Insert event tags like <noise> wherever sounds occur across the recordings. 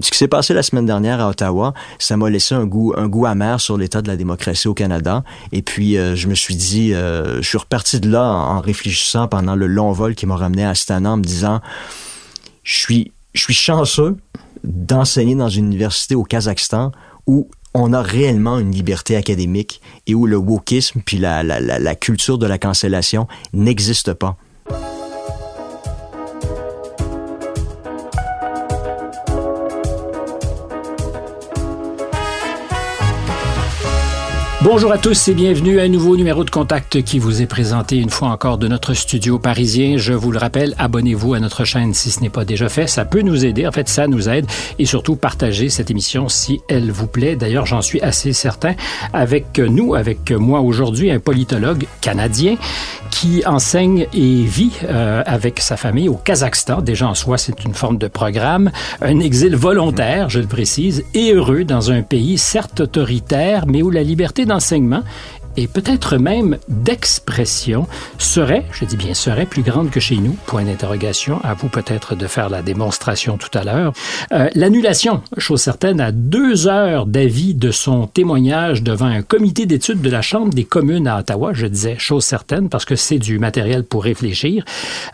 Ce qui s'est passé la semaine dernière à Ottawa, ça m'a laissé un goût, amer sur l'état de la démocratie au Canada. Et puis, euh, je me suis dit, euh, je suis reparti de là en, réfléchissant pendant le long vol qui m'a ramené à Astana en me disant, je suis, je suis chanceux d'enseigner dans une université au Kazakhstan où on a réellement une liberté académique et où le wokisme puis la culture de la cancellation n'existe pas. Bonjour à tous et bienvenue à un nouveau numéro de contact qui vous est présenté une fois encore de notre studio parisien. Je vous le rappelle, abonnez-vous à notre chaîne si ce n'est pas déjà fait. Ça peut nous aider. En fait, ça nous aide. Et surtout, partagez cette émission si elle vous plaît. D'ailleurs, j'en suis assez certain. Avec nous, avec moi aujourd'hui, un politologue canadien qui enseigne et vit euh, avec sa famille au Kazakhstan. Déjà en soi, c'est une forme de programme, un exil volontaire, je le précise, et heureux dans un pays certes autoritaire, mais où la liberté d'enseignement et peut-être même d'expression serait, je dis bien serait, plus grande que chez nous. Point d'interrogation. À vous peut-être de faire la démonstration tout à l'heure. Euh, L'annulation, chose certaine, à deux heures d'avis de son témoignage devant un comité d'études de la Chambre des communes à Ottawa, je disais chose certaine parce que c'est du matériel pour réfléchir,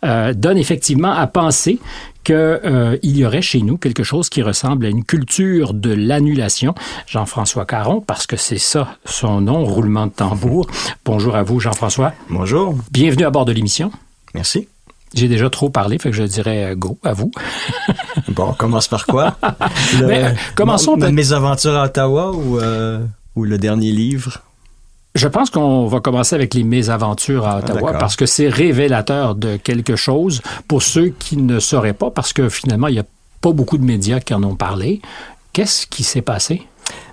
euh, donne effectivement à penser qu'il euh, y aurait chez nous quelque chose qui ressemble à une culture de l'annulation. Jean-François Caron, parce que c'est ça son nom, roulement de tambour. Bonjour à vous, Jean-François. Bonjour. Bienvenue à bord de l'émission. Merci. J'ai déjà trop parlé, fait que je dirais euh, go à vous. <laughs> bon, on commence par quoi? <laughs> Le, Mais, euh, commençons par... Mes aventures à Ottawa ou, euh, ou le dernier livre? Je pense qu'on va commencer avec les mésaventures à Ottawa ah, parce que c'est révélateur de quelque chose pour ceux qui ne sauraient pas, parce que finalement, il n'y a pas beaucoup de médias qui en ont parlé. Qu'est-ce qui s'est passé?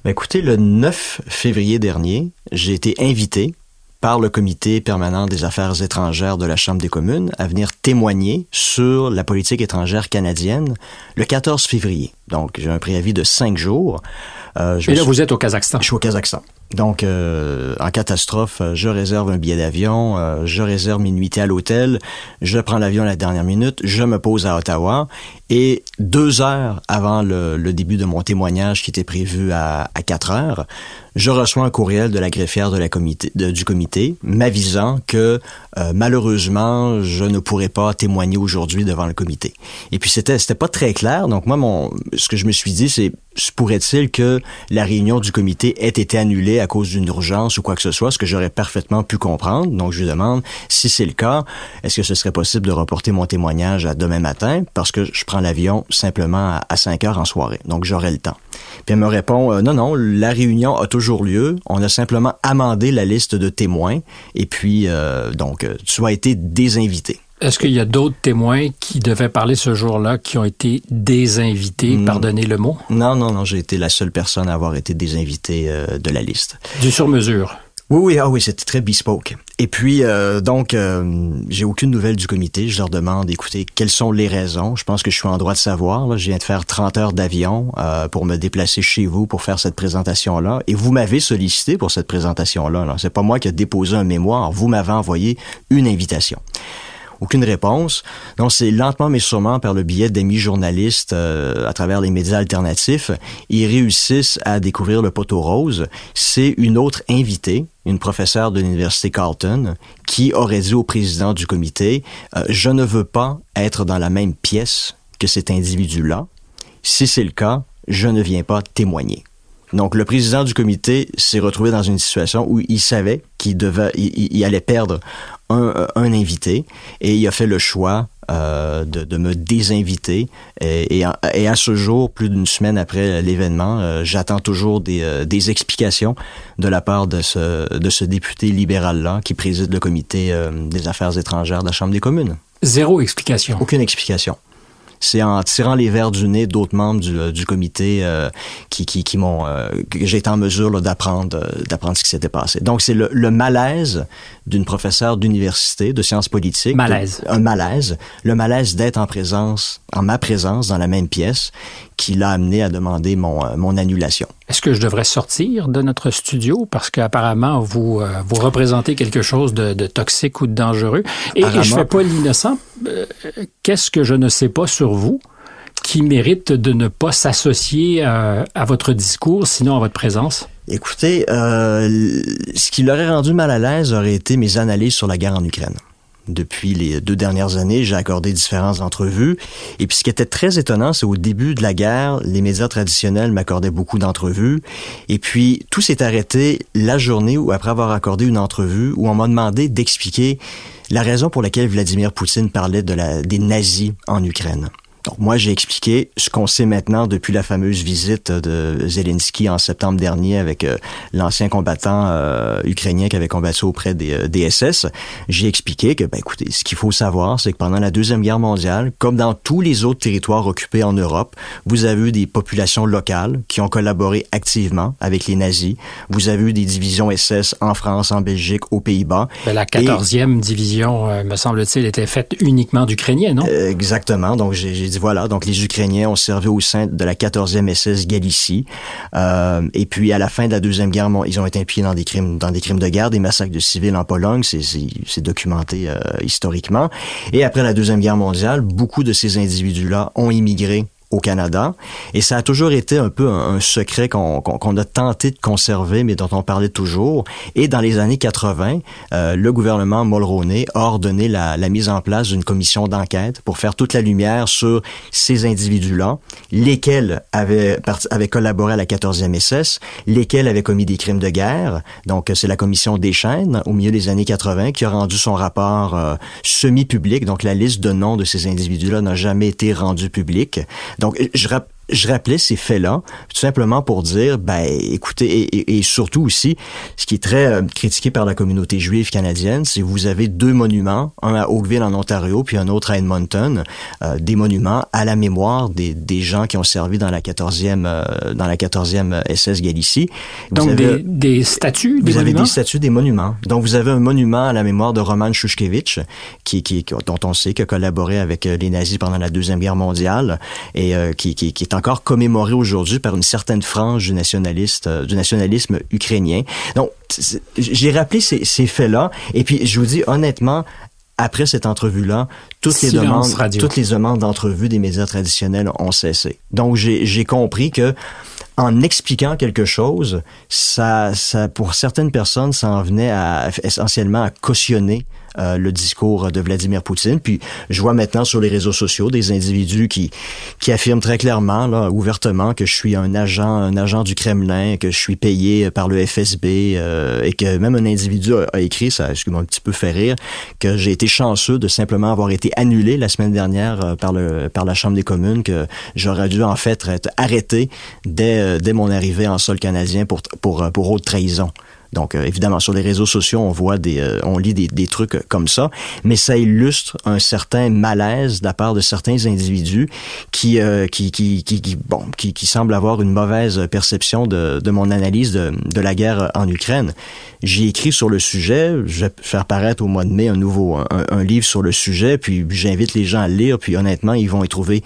Ben écoutez, le 9 février dernier, j'ai été invité par le comité permanent des affaires étrangères de la Chambre des communes à venir témoigner sur la politique étrangère canadienne le 14 février. Donc, j'ai un préavis de cinq jours. Euh, je Et là, vous êtes au Kazakhstan. Je suis au Kazakhstan. Donc, euh, en catastrophe, euh, je réserve un billet d'avion, euh, je réserve mes à l'hôtel, je prends l'avion à la dernière minute, je me pose à Ottawa et deux heures avant le, début de mon témoignage qui était prévu à, à 4 heures, je reçois un courriel de la greffière du comité m'avisant que euh, malheureusement, je ne pourrais pas témoigner aujourd'hui devant le comité. Et puis c'était c'était pas très clair. Donc moi, ce que je me suis dit, c'est pourrait-il que la réunion du comité ait été annulée à cause d'une urgence ou quoi que ce soit, ce que j'aurais parfaitement pu comprendre. Donc, je lui demande, si c'est le cas, est-ce que ce serait possible de reporter mon témoignage à demain matin? Parce que je prends l'avion simplement à, 5 heures en soirée. Donc, j'aurai le temps. Puis elle me répond, euh, non, non, la réunion a toujours lieu. On a simplement amendé la liste de témoins et puis, euh, donc, euh, tu as été désinvité. Est-ce qu'il y a d'autres témoins qui devaient parler ce jour-là qui ont été désinvités? Mm. Pardonnez le mot. Non, non, non. J'ai été la seule personne à avoir été désinvitée euh, de la liste. Du sur-mesure. Oui, oui, ah oui, c'était très bespoke. Et puis, euh, donc, euh, j'ai aucune nouvelle du comité. Je leur demande, écoutez, quelles sont les raisons? Je pense que je suis en droit de savoir. Là. Je viens de faire 30 heures d'avion euh, pour me déplacer chez vous pour faire cette présentation-là. Et vous m'avez sollicité pour cette présentation-là. Là. C'est pas moi qui ai déposé un mémoire. Vous m'avez envoyé une invitation aucune réponse. Donc, c'est lentement mais sûrement par le biais d'amis journalistes euh, à travers les médias alternatifs, ils réussissent à découvrir le poteau rose. C'est une autre invitée, une professeure de l'université Carleton, qui aurait dit au président du comité, euh, je ne veux pas être dans la même pièce que cet individu-là. Si c'est le cas, je ne viens pas témoigner. Donc, le président du comité s'est retrouvé dans une situation où il savait qu'il devait, il, allait perdre un, un, invité et il a fait le choix euh, de, de, me désinviter. Et, et, et, à ce jour, plus d'une semaine après l'événement, euh, j'attends toujours des, euh, des, explications de la part de ce, de ce député libéral-là qui préside le comité euh, des affaires étrangères de la Chambre des communes. Zéro explication. Aucune explication c'est en tirant les verres du nez d'autres membres du, euh, du comité euh, qui, qui, qui m'ont euh, que j'ai été en mesure d'apprendre euh, d'apprendre ce qui s'était passé. Donc c'est le, le, malaise d'une professeure d'université de sciences politiques. Malaise. De, un malaise. Le malaise d'être en présence, en ma présence dans la même pièce, qui l'a amené à demander mon, mon annulation. Est-ce que je devrais sortir de notre studio parce qu'apparemment vous euh, vous représentez quelque chose de, de toxique ou de dangereux? Et, et je fais pas l'innocent. Euh, Qu'est-ce que je ne sais pas sur vous qui mérite de ne pas s'associer à, à votre discours, sinon à votre présence? Écoutez, euh, ce qui l'aurait rendu mal à l'aise aurait été mes analyses sur la guerre en Ukraine. Depuis les deux dernières années, j'ai accordé différentes entrevues. Et puis ce qui était très étonnant, c'est au début de la guerre, les médias traditionnels m'accordaient beaucoup d'entrevues. Et puis tout s'est arrêté la journée où, après avoir accordé une entrevue, où on m'a demandé d'expliquer la raison pour laquelle Vladimir Poutine parlait de la, des nazis en Ukraine. Donc moi, j'ai expliqué ce qu'on sait maintenant depuis la fameuse visite de Zelensky en septembre dernier avec euh, l'ancien combattant euh, ukrainien qui avait combattu auprès des, euh, des SS. J'ai expliqué que, ben écoutez, ce qu'il faut savoir, c'est que pendant la Deuxième Guerre mondiale, comme dans tous les autres territoires occupés en Europe, vous avez eu des populations locales qui ont collaboré activement avec les nazis. Vous avez eu des divisions SS en France, en Belgique, aux Pays-Bas. Ben, la 14e division, me semble-t-il, était faite uniquement d'Ukrainiens, non? exactement. Donc j'ai voilà, donc les Ukrainiens ont servi au sein de la 14e SS Galicie. Euh, et puis à la fin de la deuxième guerre, ils ont été impliqués dans des crimes, dans des crimes de guerre, des massacres de civils en Pologne. C'est documenté euh, historiquement. Et après la deuxième guerre mondiale, beaucoup de ces individus-là ont immigré au Canada. Et ça a toujours été un peu un, secret qu'on a tenté de conserver, mais dont on parlait toujours. Et dans les années 80, euh, le gouvernement Mulroney a ordonné la, la mise en place d'une commission d'enquête pour faire toute la lumière sur ces individus-là, lesquels avaient, avaient collaboré à la 14e SS, lesquels avaient commis des crimes de guerre. Donc, c'est la commission des chaînes, au milieu des années 80, qui a rendu son rapport euh, semi-public. Donc, la liste de noms de ces individus-là n'a jamais été rendue publique. Donc, je, je rappelais ces faits-là, tout simplement pour dire, ben, écoutez, et, et, surtout aussi, ce qui est très euh, critiqué par la communauté juive canadienne, c'est que vous avez deux monuments, un à Oakville en Ontario, puis un autre à Edmonton, euh, des monuments à la mémoire des, des gens qui ont servi dans la 14e, euh, dans la 14e SS Galicie. Donc des, des, statues, des vous avez des statues, des monuments. Donc vous avez un monument à la mémoire de Roman Shushkevich, qui, qui, dont on sait qu'il a collaboré avec les nazis pendant la deuxième guerre mondiale et qui, qui, qui est encore commémoré aujourd'hui par une certaine frange du nationaliste, euh, du nationalisme ukrainien. Donc, j'ai rappelé ces, ces faits-là, et puis je vous dis honnêtement, après cette entrevue-là, toutes les demandes, toutes les demandes d'entrevue des médias traditionnels ont cessé. Donc, j'ai compris que en expliquant quelque chose, ça, ça, pour certaines personnes, ça en venait à, essentiellement à cautionner euh, le discours de Vladimir Poutine. Puis je vois maintenant sur les réseaux sociaux des individus qui qui affirment très clairement, là, ouvertement, que je suis un agent, un agent du Kremlin, que je suis payé par le FSB, euh, et que même un individu a, écrit, ça, ce qui m'a un petit peu fait rire, que j'ai été chanceux de simplement avoir été annulé la semaine dernière euh, par le par la Chambre des communes, que j'aurais dû en fait être arrêté dès dès mon arrivée en sol canadien pour pour pour haute trahison. Donc, euh, évidemment, sur les réseaux sociaux, on voit des, euh, on lit des, des, trucs comme ça, mais ça illustre un certain malaise de la part de certains individus qui, euh, qui, qui, qui, bon, qui, qui semblent avoir une mauvaise perception de, de mon analyse de, de la guerre en Ukraine. J'ai écrit sur le sujet, je vais faire paraître au mois de mai un nouveau, un, livre sur le sujet, puis j'invite les gens à le lire, puis honnêtement, ils vont y trouver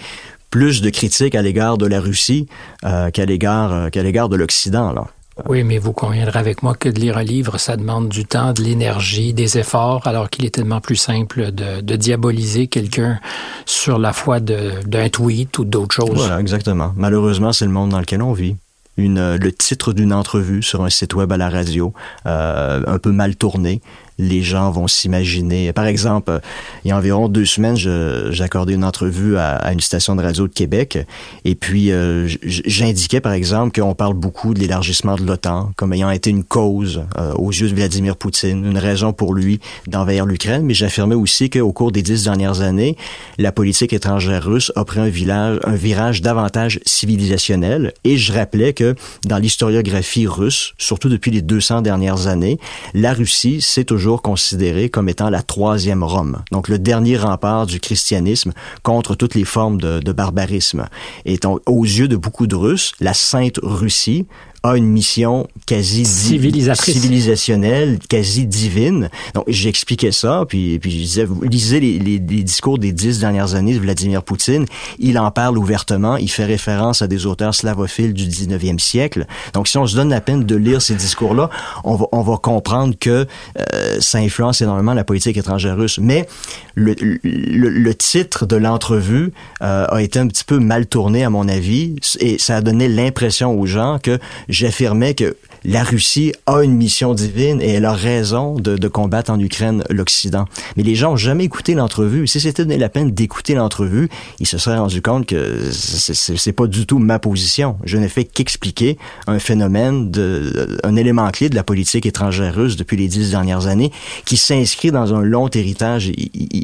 plus de critiques à l'égard de la Russie euh, qu'à l'égard qu'à l'égard de l'Occident là. Oui, mais vous conviendrez avec moi que de lire un livre, ça demande du temps, de l'énergie, des efforts, alors qu'il est tellement plus simple de, diaboliser quelqu'un sur la foi d'un tweet ou d'autres choses. Voilà, exactement. Malheureusement, c'est le monde dans lequel on vit. Le titre d'une entrevue sur un site web à la radio, euh, un peu mal tourné, les gens vont s'imaginer. Par exemple, il y a environ deux semaines, j'ai accordé une entrevue à, une station de radio de Québec et puis euh, j'indiquais par exemple qu'on parle beaucoup de l'élargissement de l'OTAN comme ayant été une cause euh, aux yeux de Vladimir Poutine, une raison pour lui d'envahir l'Ukraine, mais j'affirmais aussi qu'au cours des dix dernières années, la politique étrangère russe a pris un, un virage davantage civilisationnel et je rappelais que dans l'historiographie russe, surtout depuis les 200 dernières années, la Russie s'est toujours considéré comme étant la troisième Rome, donc le dernier rempart du christianisme contre toutes les formes de, de barbarisme. Et aux yeux de beaucoup de Russes, la Sainte Russie a une mission quasi civilisationnelle, quasi divine. Donc j'expliquais ça, puis puis je disais, vous lisez les, les, discours des dix dernières années de Vladimir Poutine, il en parle ouvertement, il fait référence à des auteurs slavophiles du 19e siècle. Donc si on se donne la peine de lire ces discours-là, on va on va comprendre que euh, ça influence énormément la politique étrangère russe. Mais le, le, le titre de l'entrevue euh, a été un petit peu mal tourné à mon avis, et ça a donné l'impression aux gens que j'affirmais que la Russie a une mission divine et elle a raison de, combattre en Ukraine l'Occident. Mais les gens ont jamais écouté l'entrevue. Si c'était donné la peine d'écouter l'entrevue, ils se seraient rendu compte que c'est pas du tout ma position. Je n'ai fait qu'expliquer un phénomène, de, un élément clé de la politique étrangère russe depuis les dix dernières années, qui s'inscrit dans un long héritage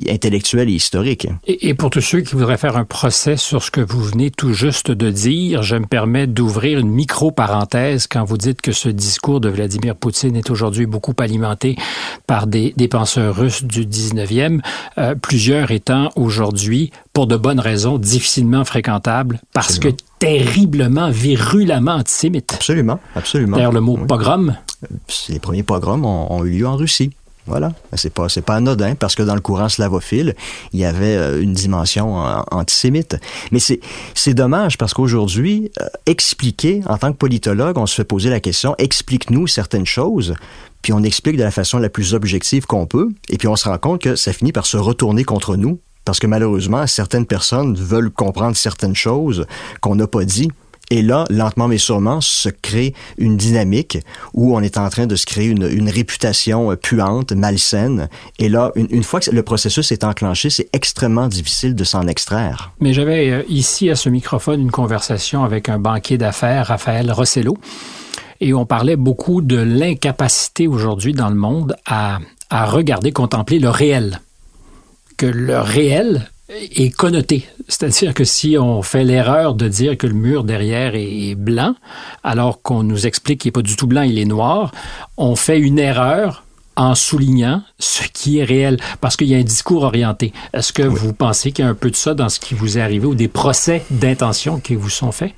intellectuel et historique. Et pour tous ceux qui voudraient faire un procès sur ce que vous venez tout juste de dire, je me permets d'ouvrir une micro-parenthèse quand vous dites que ce discours de Vladimir Poutine est aujourd'hui beaucoup alimenté par des, des penseurs russes du 19e, euh, plusieurs étant aujourd'hui, pour de bonnes raisons, difficilement fréquentables parce que terriblement, virulemment antisémites. Absolument, absolument. D'ailleurs, le mot pogrom. Euh, les premiers pogroms ont eu lieu en Russie. Voilà, c'est pas pas anodin parce que dans le courant slavophile, il y avait euh, une dimension antisémite. Mais c'est c'est dommage parce qu'aujourd'hui, euh, expliquer en tant que politologue, on se fait poser la question explique-nous certaines choses, puis on explique de la façon la plus objective qu'on peut, et puis on se rend compte que ça finit par se retourner contre nous parce que malheureusement, certaines personnes veulent comprendre certaines choses qu'on n'a pas dit et là, lentement mais sûrement, se crée une dynamique où on est en train de se créer une, réputation euh, puante, malsaine. Et là, une, une, fois que le processus est enclenché, c'est extrêmement difficile de s'en extraire. Mais j'avais euh, ici à ce microphone une conversation avec un banquier d'affaires, Raphaël Rossello, et on parlait beaucoup de l'incapacité aujourd'hui dans le monde à, à regarder, contempler le réel. Que le réel est connoté. C'est-à-dire que si on fait l'erreur de dire que le mur derrière est blanc, alors qu'on nous explique qu'il n'est pas du tout blanc, il est noir, on fait une erreur en soulignant ce qui est réel, parce qu'il y a un discours orienté. Est-ce que vous pensez qu'il y a un peu de ça dans ce qui vous est arrivé ou des procès d'intention qui vous sont faits?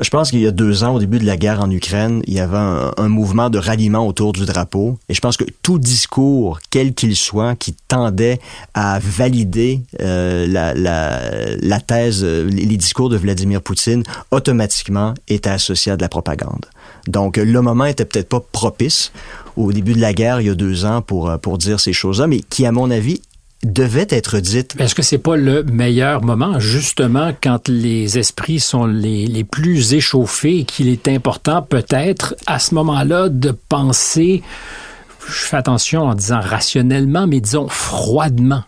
Je pense qu'il y a deux ans, au début de la guerre en Ukraine, il y avait un, mouvement de ralliement autour du drapeau. Et je pense que tout discours, quel qu'il soit, qui tendait à valider euh, la, la, la, thèse, les discours de Vladimir Poutine, automatiquement était associé à de la propagande. Donc, le moment était peut-être pas propice au début de la guerre, il y a deux ans, pour, pour dire ces choses-là, mais qui, à mon avis, devait être dite. Est-ce que c'est pas le meilleur moment, justement, quand les esprits sont les, les plus échauffés, qu'il est important peut-être à ce moment-là de penser, je fais attention en disant rationnellement, mais disons froidement?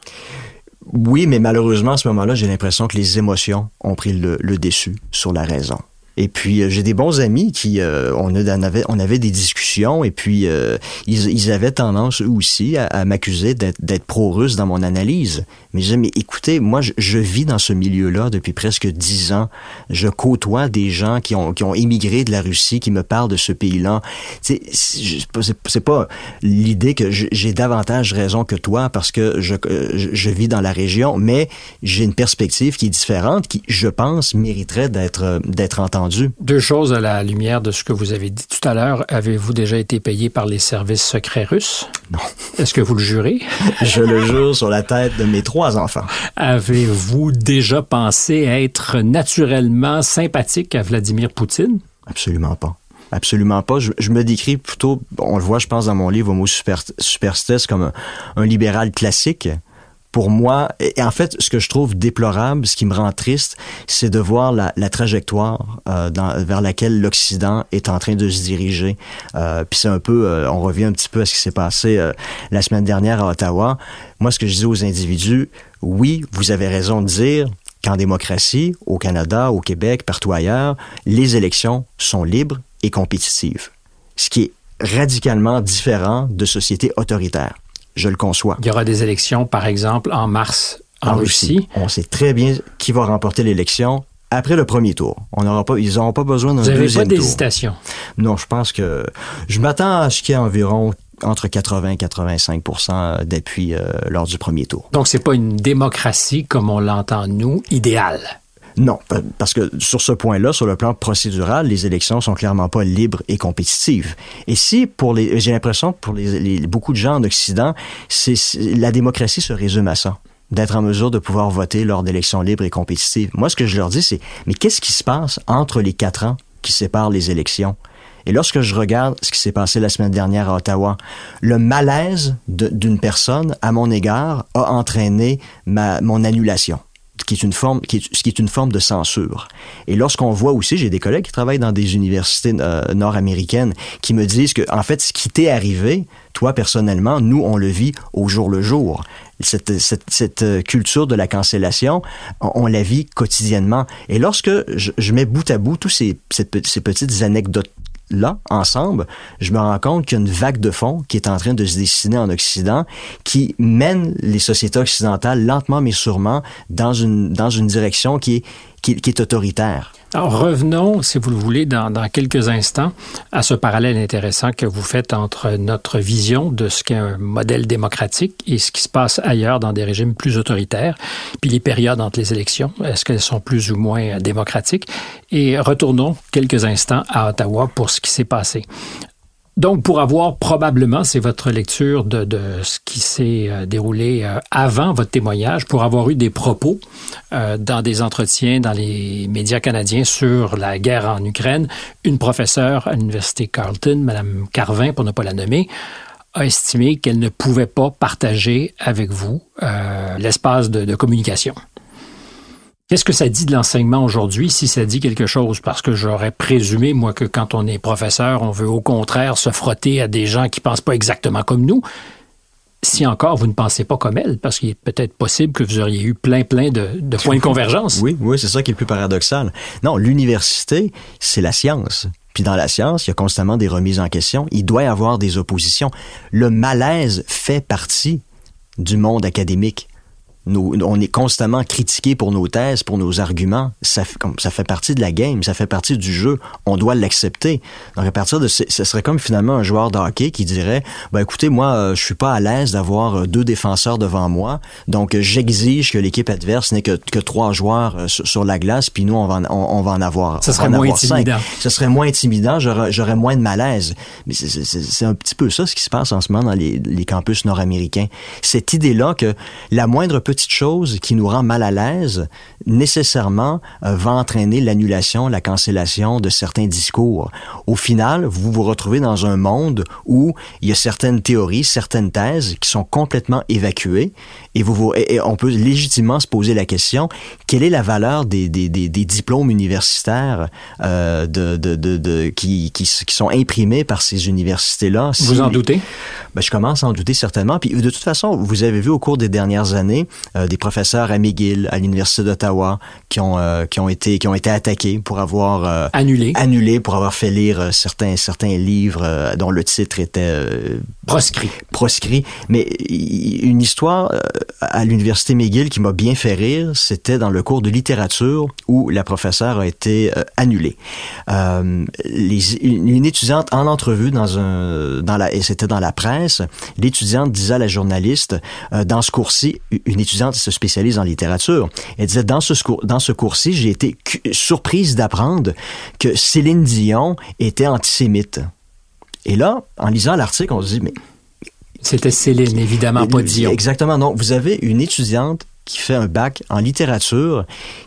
Oui, mais malheureusement, à ce moment-là, j'ai l'impression que les émotions ont pris le, le dessus sur la raison. Et puis euh, j'ai des bons amis qui euh, on, avait on avait des discussions et puis euh, ils, ils, avaient tendance eux aussi à, à m'accuser d'être pro-russe dans mon analyse. Mais je mais écoutez, moi je, je vis dans ce milieu-là depuis presque dix ans. Je côtoie des gens qui ont qui ont émigré de la Russie, qui me parlent de ce pays-là. C'est c'est pas l'idée que j'ai davantage raison que toi parce que je, je vis dans la région, mais j'ai une perspective qui est différente, qui je pense mériterait d'être d'être entendue deux choses à la lumière de ce que vous avez dit tout à l'heure. Avez-vous déjà été payé par les services secrets russes? Non. Est-ce que vous le jurez? <laughs> Je le jure sur la tête de mes trois enfants. Avez-vous déjà pensé être naturellement sympathique à Vladimir Poutine? Absolument pas. Absolument pas. Je, me décris plutôt, on le voit, je pense, dans mon livre Homo super, Superstes comme un, un libéral classique pour moi, et en fait, ce que je trouve déplorable, ce qui me rend triste, c'est de voir la, trajectoire euh, dans, vers laquelle l'Occident est en train de se diriger. Euh, Puis c'est un peu, euh, on revient un petit peu à ce qui s'est passé euh, la semaine dernière à Ottawa. Moi, ce que je dis aux individus, oui, vous avez raison de dire qu'en démocratie, au Canada, au Québec, partout ailleurs, les élections sont libres et compétitives. Ce qui est radicalement différent de sociétés autoritaires je le conçois. Il y aura des élections, par exemple, en mars en, Russie. On sait très bien qui va remporter l'élection après le premier tour. On n'aura pas, ils n'auront pas besoin d'un deuxième tour. Vous n'avez pas d'hésitation? Non, je pense que je m'attends à ce qu'il y ait environ entre 80 et 85% d'appui euh, lors du premier tour. Donc, c'est pas une démocratie comme on l'entend, nous, idéale. Non, parce que sur ce point-là, sur le plan procédural, les élections sont clairement pas libres et compétitives. Et si pour les, j'ai l'impression pour les, beaucoup de gens en Occident, c'est la démocratie se résume à ça d'être en mesure de pouvoir voter lors d'élections libres et compétitives. Moi, ce que je leur dis, c'est, mais qu'est-ce qui se passe entre les quatre ans qui séparent les élections? Et lorsque je regarde ce qui s'est passé la semaine dernière à Ottawa, le malaise d'une personne à mon égard a entraîné ma, mon annulation qui est une forme, qui est, qui est une forme de censure. Et lorsqu'on voit aussi, j'ai des collègues qui travaillent dans des universités euh, nord-américaines qui me disent que, en fait, ce qui t'est arrivé, toi personnellement, nous, on le vit au jour le jour. Cette, cette, cette euh, culture de la cancellation, on, la vit quotidiennement. Et lorsque je, mets bout à bout tous ces, ces petites anecdotes là, ensemble, je me rends compte qu'il y a une vague de fond qui est en train de se dessiner en Occident, qui mène les sociétés occidentales lentement mais sûrement dans une, dans une direction qui est, qui, qui est autoritaire. Alors revenons, si vous le voulez, dans, dans, quelques instants à ce parallèle intéressant que vous faites entre notre vision de ce qu'est un modèle démocratique et ce qui se passe ailleurs dans des régimes plus autoritaires, puis les périodes entre les élections, est-ce qu'elles sont plus ou moins démocratiques? Et retournons quelques instants à Ottawa pour ce qui s'est passé. Donc, pour avoir probablement, c'est votre lecture de, de ce qui s'est euh, déroulé euh, avant votre témoignage, pour avoir eu des propos euh, dans des entretiens dans les médias canadiens sur la guerre en Ukraine, une professeure à l'Université Carleton, Madame Carvin, pour ne pas la nommer, a estimé qu'elle ne pouvait pas partager avec vous l'espace de, de communication. Qu'est-ce que ça dit de l'enseignement aujourd'hui, si ça dit quelque chose? Parce que j'aurais présumé, moi, que quand on est professeur, on veut au contraire se frotter à des gens qui pensent pas exactement comme nous. Si encore vous ne pensez pas comme elle, parce qu'il est peut-être possible que vous auriez eu plein, plein de, de points de convergence. Oui, oui, c'est ça qui est le plus paradoxal. Non, l'université, c'est la science. Puis dans la science, il y a constamment des remises en question. Il doit y avoir des oppositions. Le malaise fait partie du monde académique on est constamment critiqué pour nos thèses, pour nos arguments. Ça, ça fait partie de la game, ça fait partie du jeu. On doit l'accepter. Donc à partir de, ce serait comme finalement un joueur de hockey qui dirait, ben écoutez, moi, euh, je suis pas à l'aise d'avoir euh, deux défenseurs devant moi, donc euh, j'exige que l'équipe adverse n'ait que, que trois joueurs sur, la glace, puis nous on va, en, on, va en avoir. Ça serait moins intimidant. Ça serait moins intimidant. J'aurais moins de malaise. Mais c'est un petit peu ça ce qui se passe en ce moment dans les, les campus nord-américains. Cette idée-là que la moindre petite chose qui nous rend mal à l'aise, nécessairement euh, va entraîner l'annulation, la cancellation de certains discours. Au final, vous vous retrouvez dans un monde où il y a certaines théories, certaines thèses qui sont complètement évacuées et, vous, et on peut légitimement se poser la question, quelle est la valeur des, des, des, des diplômes universitaires euh, de, de, de, de, qui, qui, qui sont imprimés par ces universités-là? Vous en doutez? Ben, je commence à en douter certainement. Puis de toute façon, vous avez vu au cours des dernières années euh, des professeurs à McGill, à l'Université d'Ottawa, qui ont, euh, qui, ont été, qui ont été attaqués pour avoir... Euh, annulé. Annulé, pour avoir fait lire certains, certains livres dont le titre était... proscrit. Proscrit. Mais une histoire à l'Université McGill qui m'a bien fait rire, c'était dans le cours de littérature où la professeure a été annulée. Les, une étudiante en entrevue dans un... Dans la, et c'était dans la presse, l'étudiante disait à la journaliste, dans ce cours-ci, une étudiante se spécialise en littérature, elle disait, dans ce, dans ce cours-ci, j'ai été surprise d'apprendre que Céline Dion était antisémite. Et là, en lisant l'article, on se dit, mais c'était Céline, évidemment, pas Dion. Exactement. Donc, vous avez une étudiante qui fait un bac en littérature,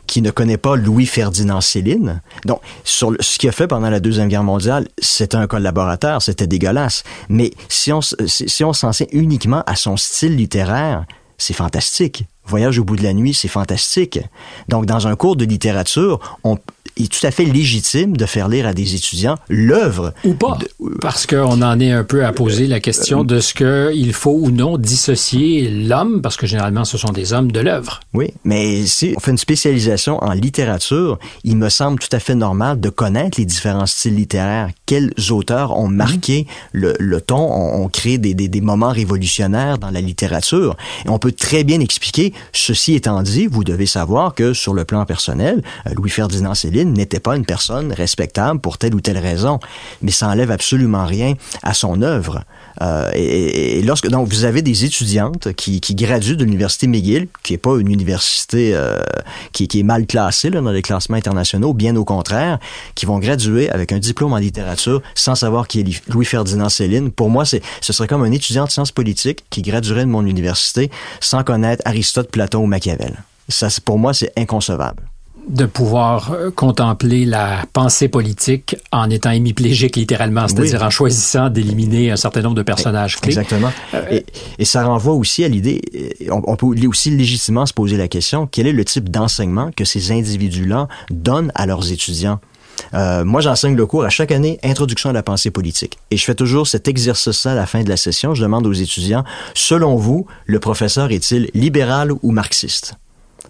qui ne connaît pas Louis-Ferdinand Céline. Donc, sur ce qu'il a fait pendant la Deuxième Guerre mondiale, c'était un collaborateur, c'était dégueulasse. Mais si on, si on s'en uniquement à son style littéraire, c'est fantastique. Voyage au bout de la nuit, c'est fantastique. Donc, dans un cours de littérature, on, est tout à fait légitime de faire lire à des étudiants l'œuvre. Ou pas. Parce qu'on en est un peu à poser la question de ce qu'il faut ou non dissocier l'homme, parce que généralement ce sont des hommes, de l'œuvre. Oui, mais si on fait une spécialisation en littérature, il me semble tout à fait normal de connaître les différents styles littéraires. Quels auteurs ont marqué le, le, ton, ont, créé des, des, des, moments révolutionnaires dans la littérature? Et on peut très bien expliquer, ceci étant dit, vous devez savoir que sur le plan personnel, euh, Louis-Ferdinand Céline N'était pas une personne respectable pour telle ou telle raison, mais ça enlève absolument rien à son œuvre. Euh, et, lorsque donc vous avez des étudiantes qui, qui graduent de l'université McGill, qui est pas une université euh, qui, qui, est mal classée là, dans les classements internationaux, bien au contraire, qui vont graduer avec un diplôme en littérature sans savoir qui est Louis Ferdinand Céline. Pour moi, c'est ce serait comme un étudiant de sciences politiques qui graduerait de mon université sans connaître Aristote, Platon ou Machiavel. Ça, pour moi, c'est inconcevable de pouvoir euh, contempler la pensée politique en étant hémiplégique littéralement, c'est-à-dire en choisissant d'éliminer un certain nombre de personnages clés. Exactement. Euh, et, ça renvoie aussi à l'idée, on, on, peut aussi légitimement se poser la question, quel est le type d'enseignement que ces individus-là donnent à leurs étudiants? Euh, moi, j'enseigne le cours à chaque année Introduction à la pensée politique. Et je fais toujours cet exercice-là à la fin de la session. Je demande aux étudiants, selon vous, le professeur est-il libéral ou marxiste?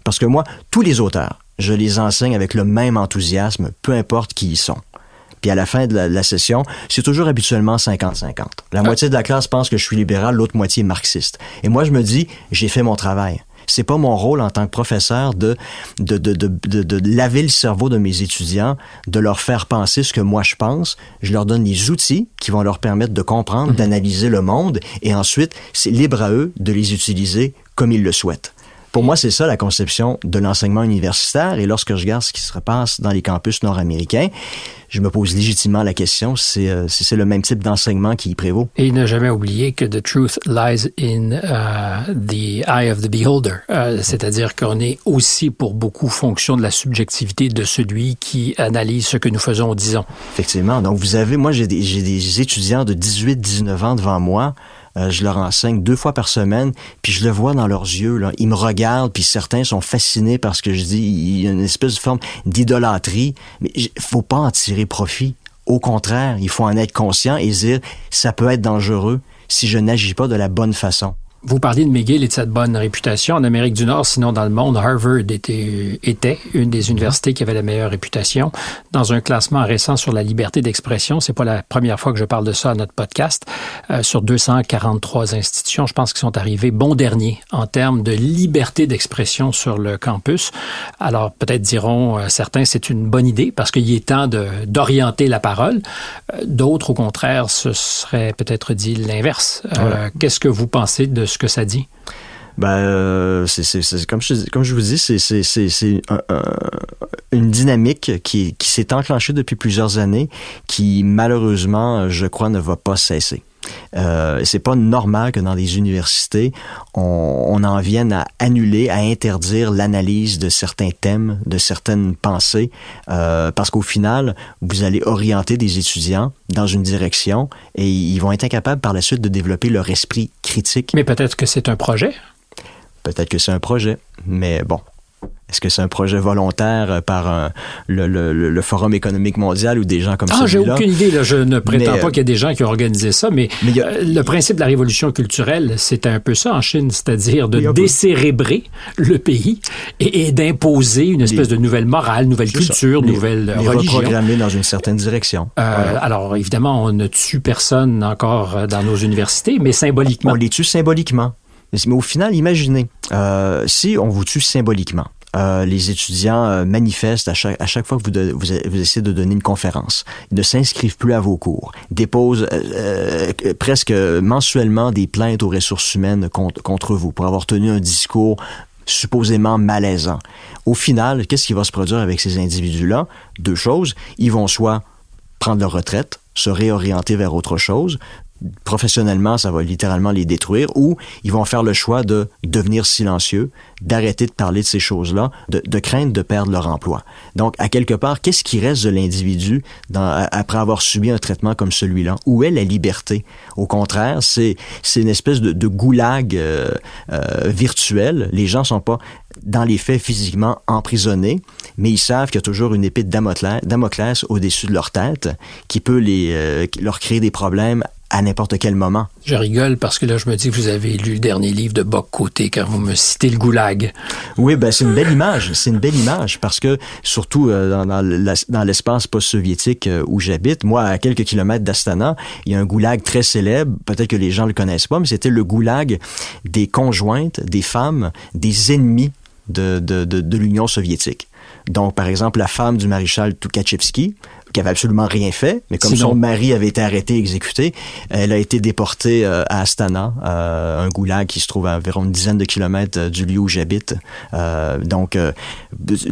Parce que moi, tous les auteurs, je les enseigne avec le même enthousiasme, peu importe qui ils sont. Puis à la fin de la, session, c'est toujours habituellement 50-50. La ah. moitié de la classe pense que je suis libéral, l'autre moitié marxiste. Et moi, je me dis, j'ai fait mon travail. C'est pas mon rôle en tant que professeur de de, de, de, de, laver le cerveau de mes étudiants, de leur faire penser ce que moi je pense. Je leur donne les outils qui vont leur permettre de comprendre, mhm. d'analyser le monde, et ensuite, c'est libre à eux de les utiliser comme ils le souhaitent. Pour moi, c'est ça la conception de l'enseignement universitaire. Et lorsque je regarde ce qui se passe dans les campus nord-américains, je me pose légitimement la question euh, si c'est le même type d'enseignement qui y prévaut. Et il n'a jamais oublié que the truth lies in uh, the eye of the beholder, uh, c'est-à-dire qu'on est aussi pour beaucoup fonction de la subjectivité de celui qui analyse ce que nous faisons ou disons. Effectivement. Donc vous avez, moi j'ai des, des étudiants de 18-19 ans devant moi euh, je leur enseigne deux fois par semaine, puis je le vois dans leurs yeux. Là. Ils me regardent, puis certains sont fascinés parce que je dis, il y a une espèce de forme d'idolâtrie, mais il faut pas en tirer profit. Au contraire, il faut en être conscient et dire, ça peut être dangereux si je n'agis pas de la bonne façon. Vous parliez de McGill et de cette bonne réputation en Amérique du Nord, sinon dans le monde. Harvard était, était une des universités qui avait la meilleure réputation. Dans un classement récent sur la liberté d'expression, c'est pas la première fois que je parle de ça à notre podcast, euh, sur 243 institutions, je pense qu'ils sont arrivés bon dernier en termes de liberté d'expression sur le campus. Alors peut-être diront euh, certains c'est une bonne idée parce qu'il est temps d'orienter la parole. Euh, d'autres au contraire ce serait peut-être dit l'inverse. Qu'est-ce que vous pensez de ce que ça dit? Ben, euh, c'est comme je vous dis, c'est une dynamique qui s'est enclenchée depuis plusieurs années, qui malheureusement, je crois, ne va pas cesser. Euh, c'est pas normal que dans les universités, on, on, en vienne à annuler, à interdire l'analyse de certains thèmes, de certaines pensées, euh, parce qu'au final, vous allez orienter des étudiants dans une direction et ils vont être incapables par la suite de développer leur esprit critique. Mais peut-être que c'est un projet. Peut-être que c'est un projet, mais bon, est-ce que c'est un projet volontaire euh, par le, Forum économique mondial ou des gens comme ça? Ah, j'ai aucune idée. Je ne prétends pas qu'il y ait des gens qui ont organisé ça, mais, euh, le principe de la révolution culturelle, c'était un peu ça en Chine, c'est-à-dire de décérébrer le pays et, d'imposer une espèce de nouvelle morale, nouvelle culture, nouvelle les religion. reprogrammer dans une certaine direction. Euh, alors, évidemment, on ne tue personne encore dans nos universités, mais symboliquement. On les tue symboliquement. Mais au final, imaginez, si on vous tue symboliquement, euh, les étudiants euh, manifestent à chaque, à chaque fois que vous, vous, essayez de donner une conférence. Ils ne s'inscrivent plus à vos cours, déposent euh, presque mensuellement des plaintes aux ressources humaines contre, contre vous pour avoir tenu un discours supposément malaisant. Au final, qu'est-ce qui va se produire avec ces individus-là? Deux choses. Ils vont soit prendre leur retraite, se réorienter vers autre chose, professionnellement, ça va littéralement les détruire, ou ils vont faire le choix de devenir silencieux, d'arrêter de parler de ces choses-là, de, de, craindre de perdre leur emploi. Donc, à quelque part, qu'est-ce qui reste de l'individu après avoir subi un traitement comme celui-là? Où est la liberté? Au contraire, c'est une espèce de, goulag euh, euh, virtuel. Les gens sont pas dans les faits physiquement emprisonnés, mais ils savent qu'il y a toujours une épée de Damoclès au-dessus de leur tête qui peut les, euh, leur créer des problèmes à n'importe quel moment. Je rigole parce que là, je me dis que vous avez lu le dernier livre de Boc Côté quand vous me citez le goulag. Oui, ben c'est une belle image. C'est une belle image parce que surtout euh, dans, l'espace post-soviétique euh, où j'habite, moi, à quelques kilomètres d'Astana, il y a un goulag très célèbre. Peut-être que les gens le connaissent pas, mais c'était le goulag des conjointes, des femmes, des ennemis de, de, de, de l'Union soviétique. Donc, par exemple, la femme du maréchal Tukhachevski, qui avait absolument rien fait, mais comme son mari avait été arrêté, exécuté, elle a été déportée euh, à Astana, euh, un goulag qui se trouve à environ une dizaine de kilomètres euh, du lieu où j'habite. donc,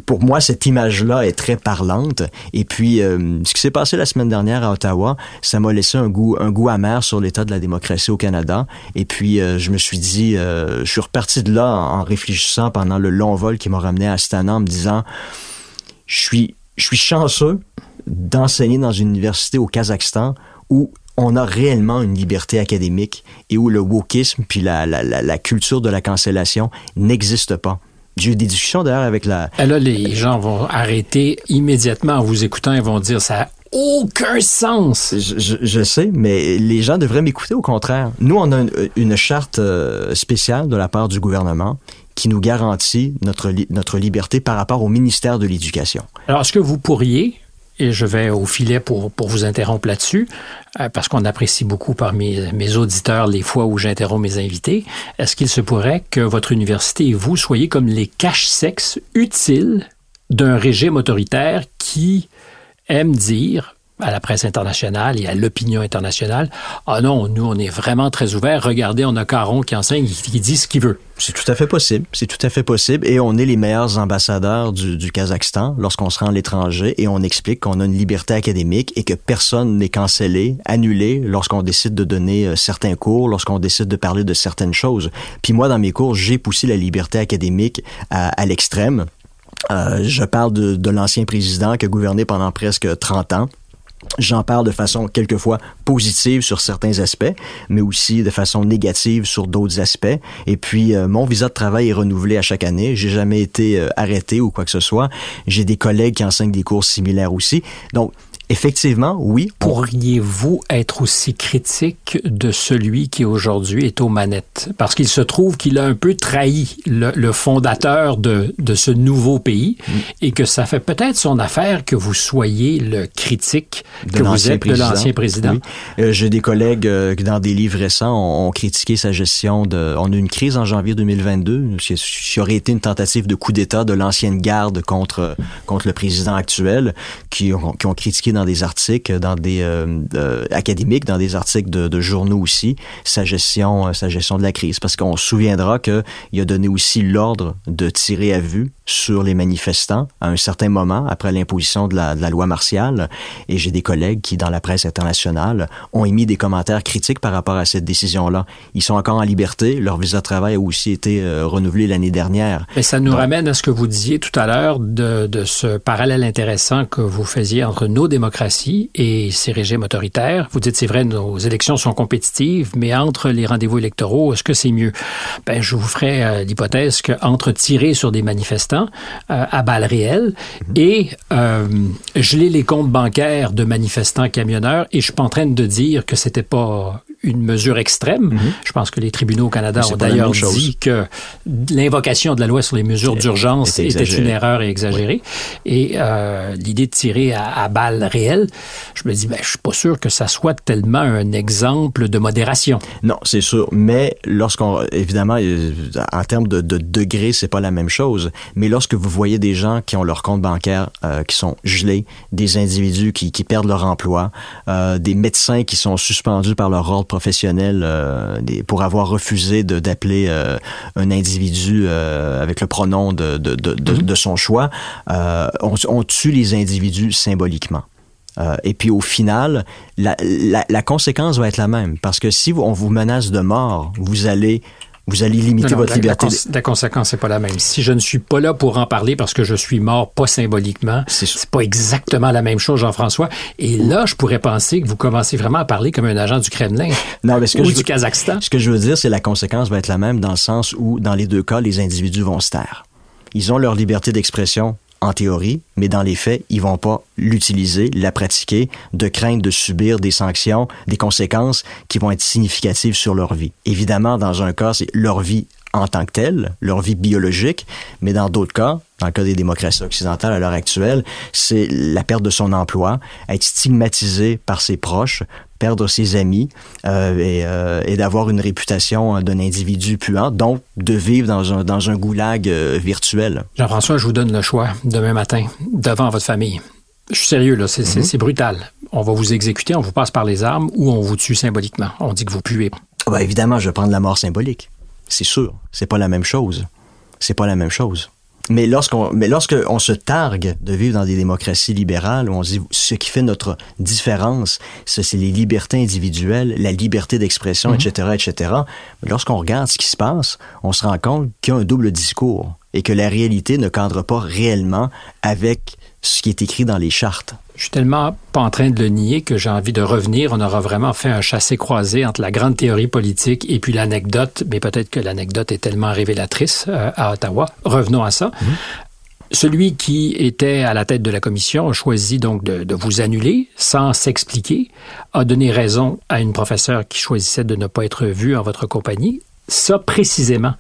pour moi, cette image-là est très parlante. Et puis, ce qui s'est passé la semaine dernière à Ottawa, ça m'a laissé un goût, un goût amer sur l'état de la démocratie au Canada. Et puis, je me suis dit, je suis reparti de là en, réfléchissant pendant le long vol qui m'a ramené à Astana en me disant, je suis, je suis chanceux d'enseigner dans une université au Kazakhstan où on a réellement une liberté académique et où le wokisme puis la, la, la, culture de la cancellation n'existe pas. J'ai eu des discussions d'ailleurs avec la... Et là, les gens vont arrêter immédiatement en vous écoutant et vont dire ça aucun sens. Je, je, sais, mais les gens devraient m'écouter au contraire. Nous, on a une, charte euh, spéciale de la part du gouvernement qui nous garantit notre, notre liberté par rapport au ministère de l'Éducation. Alors, est-ce que vous pourriez et je vais au filet pour, vous interrompre là-dessus, euh, parce qu'on apprécie beaucoup parmi mes auditeurs les fois où j'interromps mes invités. Est-ce qu'il se pourrait que votre université et vous soyez comme les caches-sexes utiles d'un régime autoritaire qui aime dire à la presse internationale et à l'opinion internationale, ah non, nous, on est vraiment très ouverts. Regardez, on a Caron qui enseigne, qui dit ce qu'il veut. C'est tout à fait possible. C'est tout à fait possible. Et on est les meilleurs ambassadeurs du, Kazakhstan lorsqu'on se rend à l'étranger et on explique qu'on a une liberté académique et que personne n'est cancellé, annulé lorsqu'on décide de donner euh, certains cours, lorsqu'on décide de parler de certaines choses. Puis moi, dans mes cours, j'ai poussé la liberté académique à, l'extrême. Euh, je parle de l'ancien président qui a gouverné pendant presque 30 ans J'en parle de façon quelquefois positive sur certains aspects, mais aussi de façon négative sur d'autres aspects. Et puis, euh, mon visa de travail est renouvelé à chaque année. J'ai jamais été euh, arrêté ou quoi que ce soit. J'ai des collègues qui enseignent des cours similaires aussi. Donc, Effectivement, oui. Pourriez-vous être aussi critique de celui qui aujourd'hui est aux manettes? Parce qu'il se trouve qu'il a un peu trahi le, fondateur de, de, ce nouveau pays mm. et que ça fait peut-être son affaire que vous soyez le critique de que vous êtes de l'ancien président. Euh, j'ai des collègues euh, qui, dans des livres récents, ont, critiqué sa gestion de... On a eu une crise en janvier 2022. qui aurait été une tentative de coup d'État de l'ancienne garde contre, contre le président actuel, qui ont, qui ont critiqué dans dans des articles, dans des euh, euh, académiques, dans des articles de, de, journaux aussi, sa gestion, euh, sa gestion de la crise. Parce qu'on se souviendra qu'il a donné aussi l'ordre de tirer à vue sur les manifestants à un certain moment après l'imposition de la, de la loi martiale. Et j'ai des collègues qui, dans la presse internationale, ont émis des commentaires critiques par rapport à cette décision-là. Ils sont encore en liberté. Leur visa de travail a aussi été renouvelé l'année dernière. Mais ça nous ramène à ce que vous disiez tout à l'heure de, de ce parallèle intéressant que vous faisiez entre nos démocraties et ces régimes autoritaires. Vous dites, c'est vrai, nos élections sont compétitives, mais entre les rendez-vous électoraux, est-ce que c'est mieux? Ben, je vous ferai euh, l'hypothèse qu'entre tirer sur des manifestants euh, à balles réelles mhm. et euh, geler les comptes bancaires de manifestants camionneurs, et je suis pas en train de dire que c'était pas une mesure extrême. Mhm. Je pense que les tribunaux au Canada ont d'ailleurs dit que l'invocation de la loi sur les mesures d'urgence était une erreur et exagérée. Et euh, l'idée de tirer à, à, balles réelles, je me dis, ben, je suis pas sûr que ça soit tellement un exemple de modération. Non, c'est sûr. Mais lorsqu'on, évidemment, euh, en termes de, de degrés, c'est pas la même chose. Mais lorsque vous voyez des gens qui ont leur compte bancaire euh, qui sont gelés, des individus qui, qui perdent leur emploi, euh, des médecins qui sont suspendus par leur ordre professionnel euh, pour avoir refusé d'appeler euh, un individu euh, avec le pronom de, de, de, mm-hmm. de son choix, on, on, tue les individus symboliquement. et puis au final, la, la, la, conséquence va être la même. Parce que si on vous menace de mort, vous allez vous allez limiter votre liberté. La, conséquence n'est pas la même. Si je ne suis pas là pour en parler parce que je suis mort, pas symboliquement, c'est pas exactement la même chose, Jean-François. Et là, je pourrais penser que vous commencez vraiment à parler comme un agent du Kremlin <laughs> non, mais ce que ou du Kazakhstan. Ce que je veux dire, c'est la conséquence va être la même dans le sens où, dans les deux cas, les individus vont se taire. Ils ont leur liberté d'expression en théorie, mais dans les faits, ils vont pas l'utiliser, la pratiquer, de crainte de subir des sanctions, des conséquences qui vont être significatives sur leur vie. Évidemment, dans un cas, c'est leur vie en tant que telle, leur vie biologique, mais dans d'autres cas, dans le cas des démocraties occidentales à l'heure actuelle, c'est la perte de son emploi, être stigmatisé par ses proches, perdre ses amis et, et d'avoir une réputation d'un individu puant, donc de vivre dans un, dans un goulag virtuel. Jean-François, je vous donne le choix demain matin devant votre famille. Je suis sérieux, là, c'est mm-hmm. brutal. On va vous exécuter, on vous passe par les armes ou on vous tue symboliquement. On dit que vous puez. Ben, évidemment, je vais prendre la mort symbolique. C'est sûr. C'est pas la même chose. C'est pas la même chose. Mais lorsqu'on, mais se targue de vivre dans des démocraties libérales où on dit ce qui fait notre différence, c'est les libertés individuelles, la liberté d'expression, etc., mm-hmm. etc. Lorsqu'on regarde ce qui se passe, on se rend compte qu'il y a un double discours et que la réalité ne cadre pas réellement avec ce qui est écrit dans les chartes. Je suis tellement pas en train de le nier que j'ai envie de revenir. On aura vraiment fait un chassé-croisé entre la grande théorie politique et puis l'anecdote, mais peut-être que l'anecdote est tellement révélatrice euh, à Ottawa. Revenons à ça. Mhm. Celui qui était à la tête de la commission a choisi donc de, de vous annuler sans s'expliquer, a donné raison à une professeure qui choisissait de ne pas être vue en votre compagnie. Ça précisément,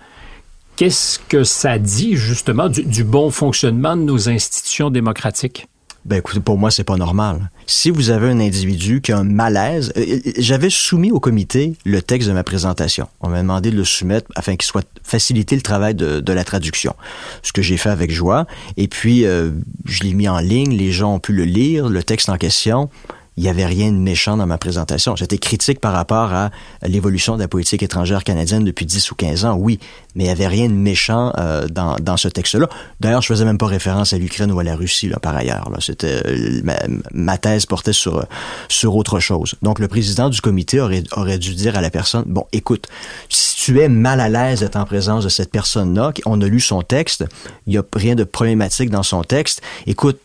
Qu'est-ce que ça dit justement du, bon fonctionnement de nos institutions démocratiques? Ben écoutez, pour moi, c'est pas normal. Si vous avez un individu qui a un malaise, euh, euh, j'avais soumis au comité le texte de ma présentation. On m'a demandé de le soumettre afin qu'il soit facilité le travail de, la traduction. Ce que j'ai fait avec joie. Et puis, euh, je l'ai mis en ligne, les gens ont pu le lire, le texte en question il n'y avait rien de méchant dans ma présentation. J'étais critique par rapport à l'évolution de la politique étrangère canadienne depuis 10 ou 15 ans, oui, mais il n'y avait rien de méchant euh, dans, dans ce texte-là. D'ailleurs, je faisais même pas référence à l'Ukraine ou à la Russie, là, par ailleurs. Là. C'était, euh, ma, thèse portait sur, sur autre chose. Donc, le président du comité aurait, aurait dû dire à la personne, bon, écoute, si tu es mal à l'aise d'être en présence de cette personne-là, on a lu son texte, il n'y a rien de problématique dans son texte, écoute,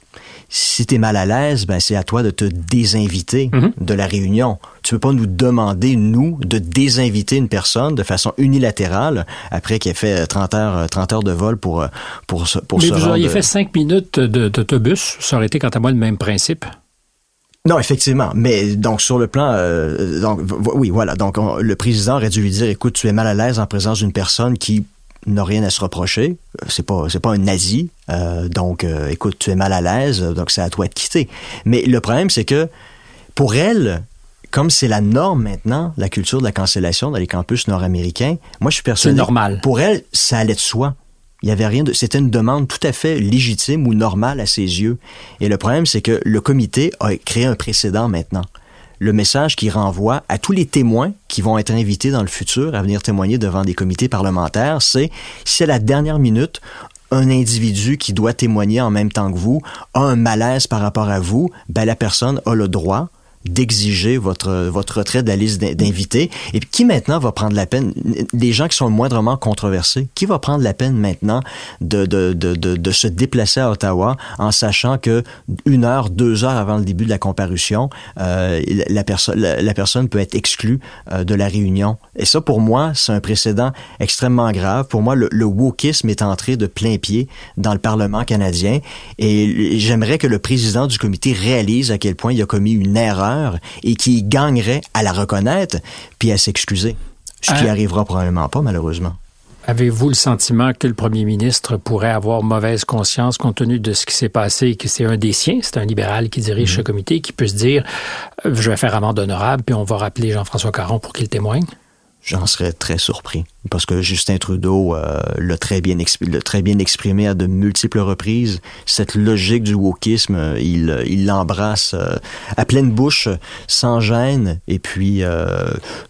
si tu es mal à l'aise, ben c'est à toi de te désinviter mhm. de la réunion. Tu peux pas nous demander, nous, de désinviter une personne de façon unilatérale après qu'il ait fait 30 heures, 30 heures de vol pour, pour, pour Mais vous auriez fait 5 minutes d'autobus, ça aurait été quant à moi le même principe? Non, effectivement. Mais donc sur le plan, euh, donc oui, voilà. Donc le président aurait dû lui dire, écoute, tu es mal à l'aise en présence d'une personne qui n'a rien à se reprocher. C'est pas c'est pas un nazi. Euh, donc euh, écoute, tu es mal à l'aise, donc c'est à toi de quitter. Mais le problème c'est que pour elle, comme c'est la norme maintenant, la culture de la cancellation dans les campus nord-américains, moi je suis persuadé. C'est normal. Pour elle, ça allait de soi. Il y avait rien de, c'était une demande tout à fait légitime ou normale à ses yeux. Et le problème, c'est que le comité a créé un précédent maintenant le message qui renvoie à tous les témoins qui vont être invités dans le futur à venir témoigner devant des comités parlementaires, c'est si à la dernière minute, un individu qui doit témoigner en même temps que vous a un malaise par rapport à vous, ben la personne a le droit d'exiger votre, votre retrait de la liste d'invités. Et qui maintenant va prendre la peine, les gens qui sont moindrement controversés, qui va prendre la peine maintenant de, de, de, de, se déplacer à Ottawa en sachant que une heure, deux heures avant le début de la comparution, euh, la, personne la, personne peut être exclue euh, de la réunion. Et ça, pour moi, c'est un précédent extrêmement grave. Pour moi, le, le wokisme est entré de plein pied dans le Parlement canadien et j'aimerais que le président du comité réalise à quel point il a commis une erreur et qui gagnerait à la reconnaître puis à s'excuser. Ce qui hein? arrivera probablement pas, malheureusement. Avez-vous le sentiment que le premier ministre pourrait avoir mauvaise conscience compte tenu de ce qui s'est passé et que c'est un des siens, c'est un libéral qui dirige ce mm-hmm. comité, qui peut se dire euh, je vais faire amende honorable puis on va rappeler Jean-François Caron pour qu'il témoigne? J'en serais très surpris parce que Justin Trudeau euh, l'a très bien très bien exprimé à de multiples reprises. Cette logique du wokisme, euh, il il l'embrasse euh, à pleine bouche, sans gêne. Et puis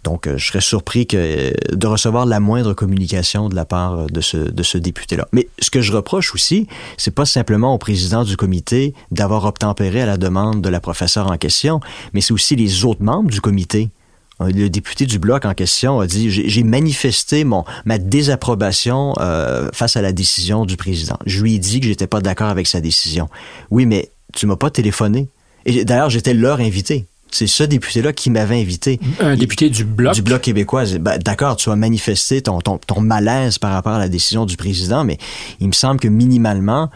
donc je serais surpris que de recevoir la moindre communication de la part de ce de ce député-là. Mais ce que je reproche aussi, c'est pas simplement au président du comité d'avoir obtempéré à la demande de la professeure en question, mais c'est aussi les autres membres du comité le député du bloc en question a dit j'ai manifesté mon ma désapprobation euh, face à la décision du président. Je lui ai dit que j'étais pas d'accord avec sa décision. Oui, mais tu m'as pas téléphoné. Et d'ailleurs, j'étais leur invité. C'est ce député-là qui m'avait invité. Un député du Bloc? Du Bloc québécois. Ben, D'accord, tu as manifesté ton, ton, ton malaise par rapport à la décision du président, mais il me semble que minimalement,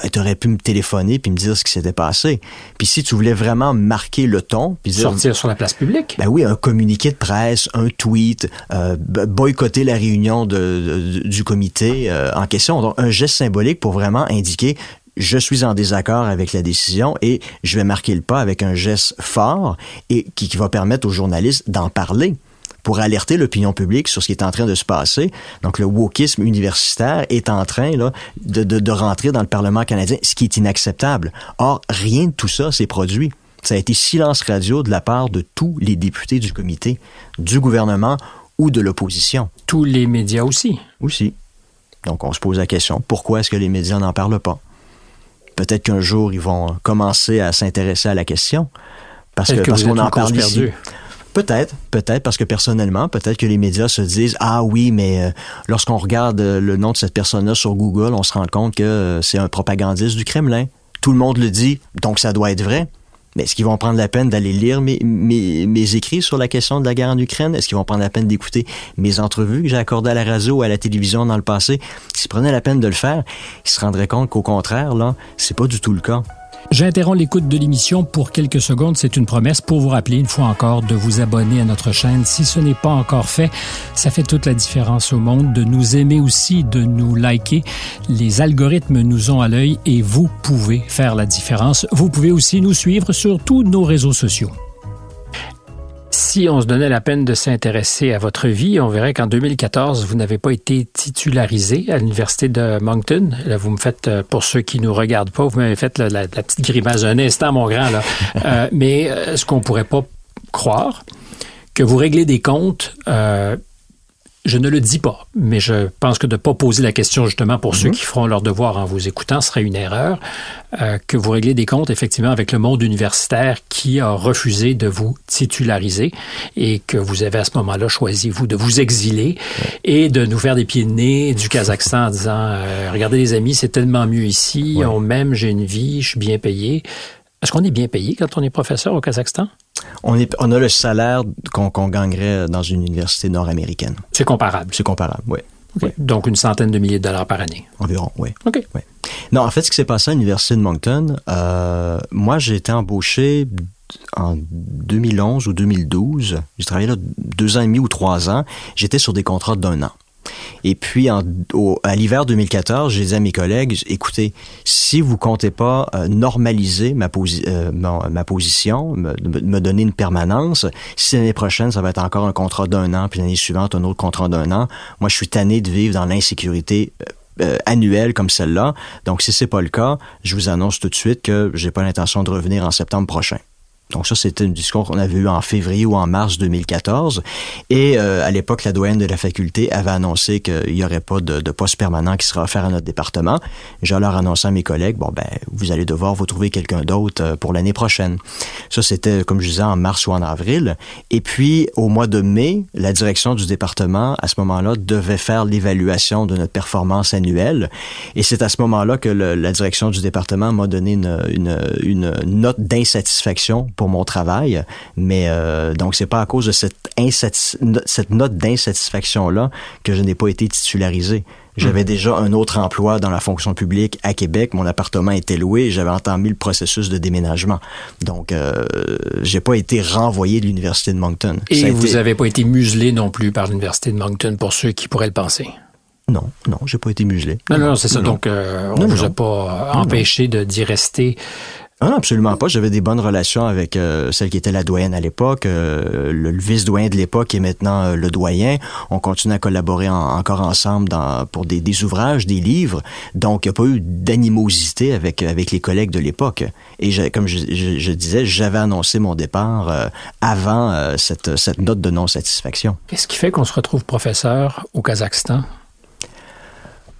ben, tu aurais pu me téléphoner puis me dire ce qui s'était passé. Puis si tu voulais vraiment marquer le ton, puis sortir sur la place publique. Ben oui, un communiqué de presse, un tweet, euh, boycotter la réunion de, du comité euh, en question, donc un geste symbolique pour vraiment indiquer je suis en désaccord avec la décision et je vais marquer le pas avec un geste fort et qui, va permettre aux journalistes d'en parler pour alerter l'opinion publique sur ce qui est en train de se passer. Donc, le wokisme universitaire est en train là, de, de, de rentrer dans le Parlement canadien, ce qui est inacceptable. Or, rien de tout ça s'est produit. Ça a été silence radio de la part de tous les députés du comité, du gouvernement ou de l'opposition. Tous les médias aussi. Aussi. Donc, on se pose la question, pourquoi est-ce que les médias n'en parlent pas? Peut-être qu'un jour, ils vont commencer à s'intéresser à la question. Parce que, parce qu'on en parle ici. Peut-être, peut-être, parce que personnellement, peut-être que les médias se disent ah oui, mais euh, lorsqu'on regarde euh, le nom de cette personne-là sur Google, on se rend compte que euh, c'est un propagandiste du Kremlin. Tout le monde le dit, donc ça doit être vrai. Mais est-ce qu'ils vont prendre la peine d'aller lire mes, écrits sur la question de la guerre en Ukraine? Est-ce qu'ils vont prendre la peine d'écouter mes entrevues que j'ai accordées à la radio ou à la télévision dans le passé? S'ils prenaient la peine de le faire, ils se rendraient compte qu'au contraire, là, c'est pas du tout le cas. J'interromps l'écoute de l'émission pour quelques secondes. C'est une promesse pour vous rappeler une fois encore de vous abonner à notre chaîne. Si ce n'est pas encore fait, ça fait toute la différence au monde de nous aimer aussi, de nous liker. Les algorithmes nous ont à l'œil et vous pouvez faire la différence. Vous pouvez aussi nous suivre sur tous nos réseaux sociaux si on se donnait la peine de s'intéresser à votre vie, on verrait qu'en 2014, vous n'avez pas été titularisé à l'Université de Moncton. Là, vous me faites, euh, pour ceux qui nous regardent pas, vous m'avez fait la, petite grimace un instant, mon grand. Là. <laughs> Euh, mais euh, ce qu'on pourrait pas croire, que vous réglez des comptes je ne le dis pas, mais je pense que de ne pas poser la question justement pour ceux mhm. qui feront leur devoir en vous écoutant serait une erreur. Euh, que vous réglez des comptes effectivement avec le monde universitaire qui a refusé de vous titulariser et que vous avez à ce moment-là choisi, vous, de vous exiler et de nous faire des pieds de nez du Kazakhstan en disant euh, Regardez les amis, c'est tellement mieux ici, on m'aime, j'ai une vie, je suis bien payé. Est-ce qu'on est bien payé quand on est professeur au Kazakhstan? On, est, on a le salaire qu'on gagnerait dans une université nord-américaine. C'est comparable. C'est comparable, oui. Donc une centaine de milliers de dollars par année. Environ, oui. OK. Non, en fait, ce qui s'est passé à l'université de Moncton, euh, moi, j'ai été embauché en 2011 ou 2012. J'ai travaillé là deux ans et demi ou trois ans. J'étais sur des contrats d'un an. Et puis, à l'hiver 2014, j'ai dit à mes collègues, écoutez, si vous comptez pas euh, normaliser ma, euh, position, me, me, donner une permanence, si l'année prochaine, ça va être encore un contrat d'un an, puis l'année suivante, un autre contrat d'un an, moi, je suis tanné de vivre dans l'insécurité euh, annuelle comme celle-là. Donc, si c'est pas le cas, je vous annonce tout de suite que j'ai pas l'intention de revenir en septembre prochain. Donc ça, c'était une discussion qu'on avait eue en février ou en mars 2014. Et euh, à l'époque, la doyenne de la faculté avait annoncé qu'il n'y aurait pas de, poste permanent qui sera offert à notre département. J'ai alors annoncé à mes collègues, bon, ben, vous allez devoir vous trouver quelqu'un d'autre euh, pour l'année prochaine. Ça, c'était, comme je disais, en mars ou en avril. Et puis, au mois de mai, la direction du département, à ce moment-là, devait faire l'évaluation de notre performance annuelle. Et c'est à ce moment-là que la direction du département m'a donné une, une, note d'insatisfaction mon travail, mais euh, donc c'est pas à cause de cette, cette note d'insatisfaction là que je n'ai pas été titularisé. J'avais hmm. déjà un autre emploi dans la fonction publique à Québec. Mon appartement était loué et j'avais entamé le processus de déménagement. Donc, euh, j'ai pas été renvoyé de l'Université de Moncton. Et vous n'avez pas été muselé non plus par l'Université de Moncton pour ceux qui pourraient le penser? Non, non, j'ai pas été muselé. Non, non, c'est ça. Donc, euh, on ne vous a pas empêché d'y rester ah, absolument pas. J'avais des bonnes relations avec euh, celle qui était la doyenne à l'époque, euh, le, vice-doyen de l'époque est maintenant euh, le doyen. On continue à collaborer encore ensemble dans, pour des, des, ouvrages, des livres. Donc, il n'y a pas eu d'animosité avec, avec les collègues de l'époque. Et comme je, je, je disais, j'avais annoncé mon départ avant cette, cette note de non-satisfaction. Qu'est-ce qui fait qu'on se retrouve professeur au Kazakhstan?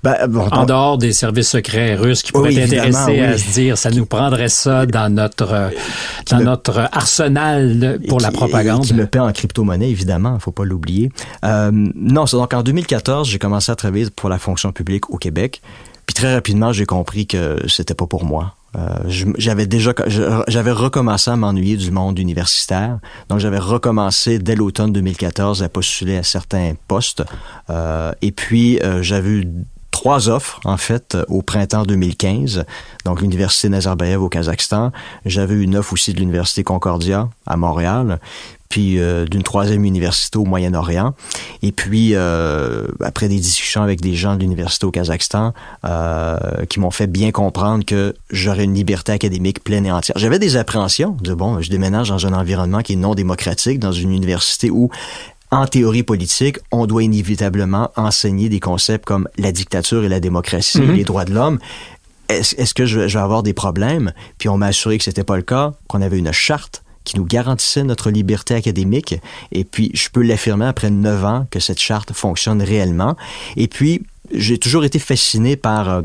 Ben, en dehors des services secrets russes qui pourraient être intéressés à se dire ça nous prendrait ça dans notre dans notre arsenal pour la propagande. Qui me paie en crypto-monnaie, évidemment, faut pas l'oublier. Euh, non, c'est donc en 2014, j'ai commencé à travailler pour la fonction publique au Québec. Puis très rapidement, j'ai compris que c'était pas pour moi. Euh, j'avais déjà j'avais recommencé à m'ennuyer du monde universitaire donc j'avais recommencé dès l'automne 2014 à postuler à certains postes euh, et puis euh, j'avais eu trois offres, en fait, au printemps 2015. Donc, l'Université Nazarbayev au Kazakhstan. J'avais une offre aussi de l'Université Concordia à Montréal puis euh, d'une troisième université au Moyen-Orient. Et puis, euh, après des discussions avec des gens de l'université au Kazakhstan, euh, qui m'ont fait bien comprendre que j'aurais une liberté académique pleine et entière. J'avais des appréhensions de, bon, je déménage dans un environnement qui est non démocratique, dans une université où en théorie politique, on doit inévitablement enseigner des concepts comme la dictature et la démocratie, mm-hmm. les droits de l'homme. Est-ce que je vais avoir des problèmes? Puis on m'a assuré que c'était pas le cas, qu'on avait une charte qui nous garantissait notre liberté académique. Et puis, je peux l'affirmer après neuf ans que cette charte fonctionne réellement. Et puis, j'ai toujours été fasciné par euh,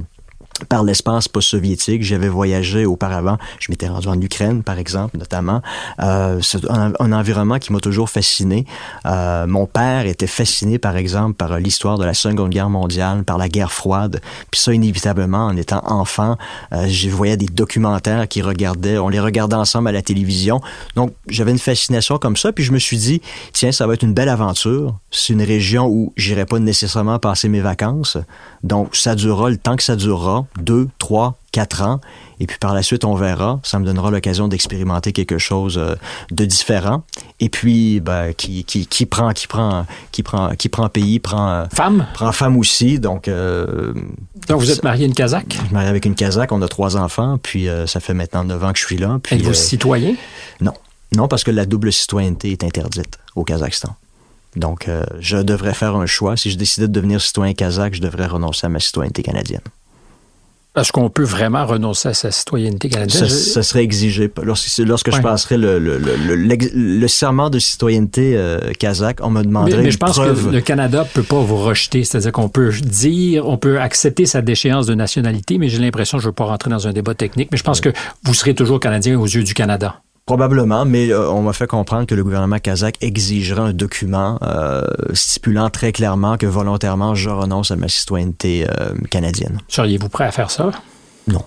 par l'espace post-soviétique. J'avais voyagé auparavant. Je m'étais rendu en Ukraine, par exemple, notamment. Euh, c'est un, environnement qui m'a toujours fasciné. Euh, mon père était fasciné, par exemple, par l'histoire de la Seconde Guerre mondiale, par la guerre froide. Puis ça, inévitablement, en étant enfant, euh, je voyais des documentaires qui regardaient. On les regardait ensemble à la télévision. Donc, j'avais une fascination comme ça. Puis je me suis dit, tiens, ça va être une belle aventure. C'est une région où j'irai pas nécessairement passer mes vacances. Donc, ça durera le temps que ça durera deux, trois, quatre ans. Et puis par la suite, on verra. Ça me donnera l'occasion d'expérimenter quelque chose euh, de différent. Et puis, ben, qui, qui, qui prend, qui prend, qui prend, qui prend pays, prend euh, femme, prend femme aussi. Donc, euh, donc vous êtes marié une Kazakh? Je suis marié avec une Kazakh. On a trois enfants. Puis ça fait maintenant neuf ans que je suis là. Êtes-vous citoyen? Non, non, parce que la double citoyenneté est interdite au Kazakhstan. Donc, je devrais faire un choix. Si je décidais de devenir citoyen kazakh, je devrais renoncer à ma citoyenneté canadienne. Est-ce qu'on peut vraiment renoncer à sa citoyenneté canadienne? Ça, serait exigé. Lorsque, lorsque je passerais le, le, le, serment de citoyenneté euh, kazakh, on me demanderait mais, je pense que le Canada peut pas vous rejeter. C'est-à-dire qu'on peut dire, on peut accepter sa déchéance de nationalité, mais j'ai l'impression, je ne veux pas rentrer dans un débat technique, mais je pense que vous serez toujours Canadien aux yeux du Canada. Probablement, mais euh, on m'a fait comprendre que le gouvernement kazakh exigera un document euh, stipulant très clairement que volontairement je renonce à ma citoyenneté euh, canadienne. Seriez-vous prêt à faire ça? Non.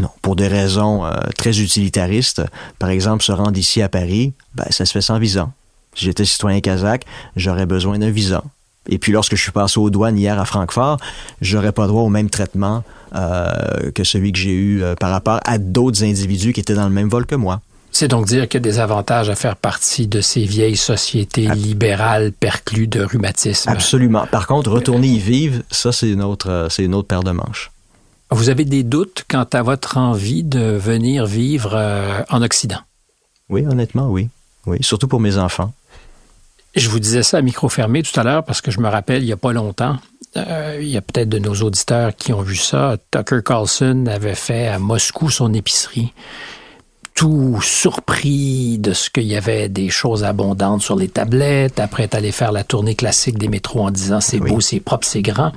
Non. Pour des raisons très utilitaristes, par exemple, se rendre ici à Paris, ben, ça se fait sans visa. Si j'étais citoyen kazakh, j'aurais besoin d'un visa. Et puis lorsque je suis passé aux douanes hier à Francfort, j'aurais pas droit au même traitement que celui que j'ai eu par rapport à d'autres individus qui étaient dans le même vol que moi. C'est donc dire qu'il y a des avantages à faire partie de ces vieilles sociétés libérales perclues de rhumatisme. Absolument. Par contre, retourner y vivre, ça, c'est une autre, euh, c'est une autre paire de manches. Vous avez des doutes quant à votre envie de venir vivre euh, en Occident? Oui, honnêtement, oui. Oui, surtout pour mes enfants. Je vous disais ça à micro fermé tout à l'heure parce que je me rappelle, il n'y a pas longtemps, euh, il y a peut-être de nos auditeurs qui ont vu ça. Tucker Carlson avait fait à Moscou son épicerie tout surpris de ce qu'il y avait des choses abondantes sur les tablettes. Après, allé faire la tournée classique des métros en disant c'est beau, c'est propre, c'est grand.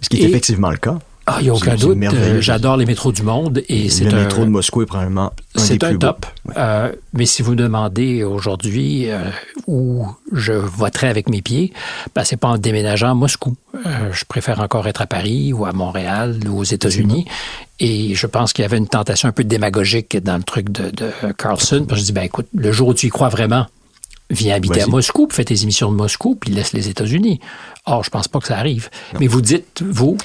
Ce qui est effectivement le cas. Ah, il n'y a aucun doute. Euh, j'adore les métros du monde et c'est Le métro de Moscou est probablement un C'est un top. Euh, mais si vous me demandez aujourd'hui euh, où je voterai avec mes pieds, ben, c'est pas en déménageant à Moscou. je préfère encore être à Paris ou à Montréal ou aux États-Unis. Et je pense qu'il y avait une tentation un peu démagogique dans le truc de, de Carlson. Parce que je dis, ben écoute, le jour où tu y crois vraiment, viens habiter à Moscou, fais tes émissions de Moscou, puis laisse les États-Unis. Or, je pense pas que ça arrive. Mais vous dites, vous,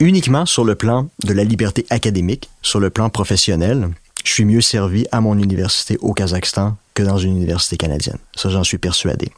uniquement sur le plan de la liberté académique, sur le plan professionnel, je suis mieux servi à mon université au Kazakhstan que dans une université canadienne. Ça, j'en suis persuadé.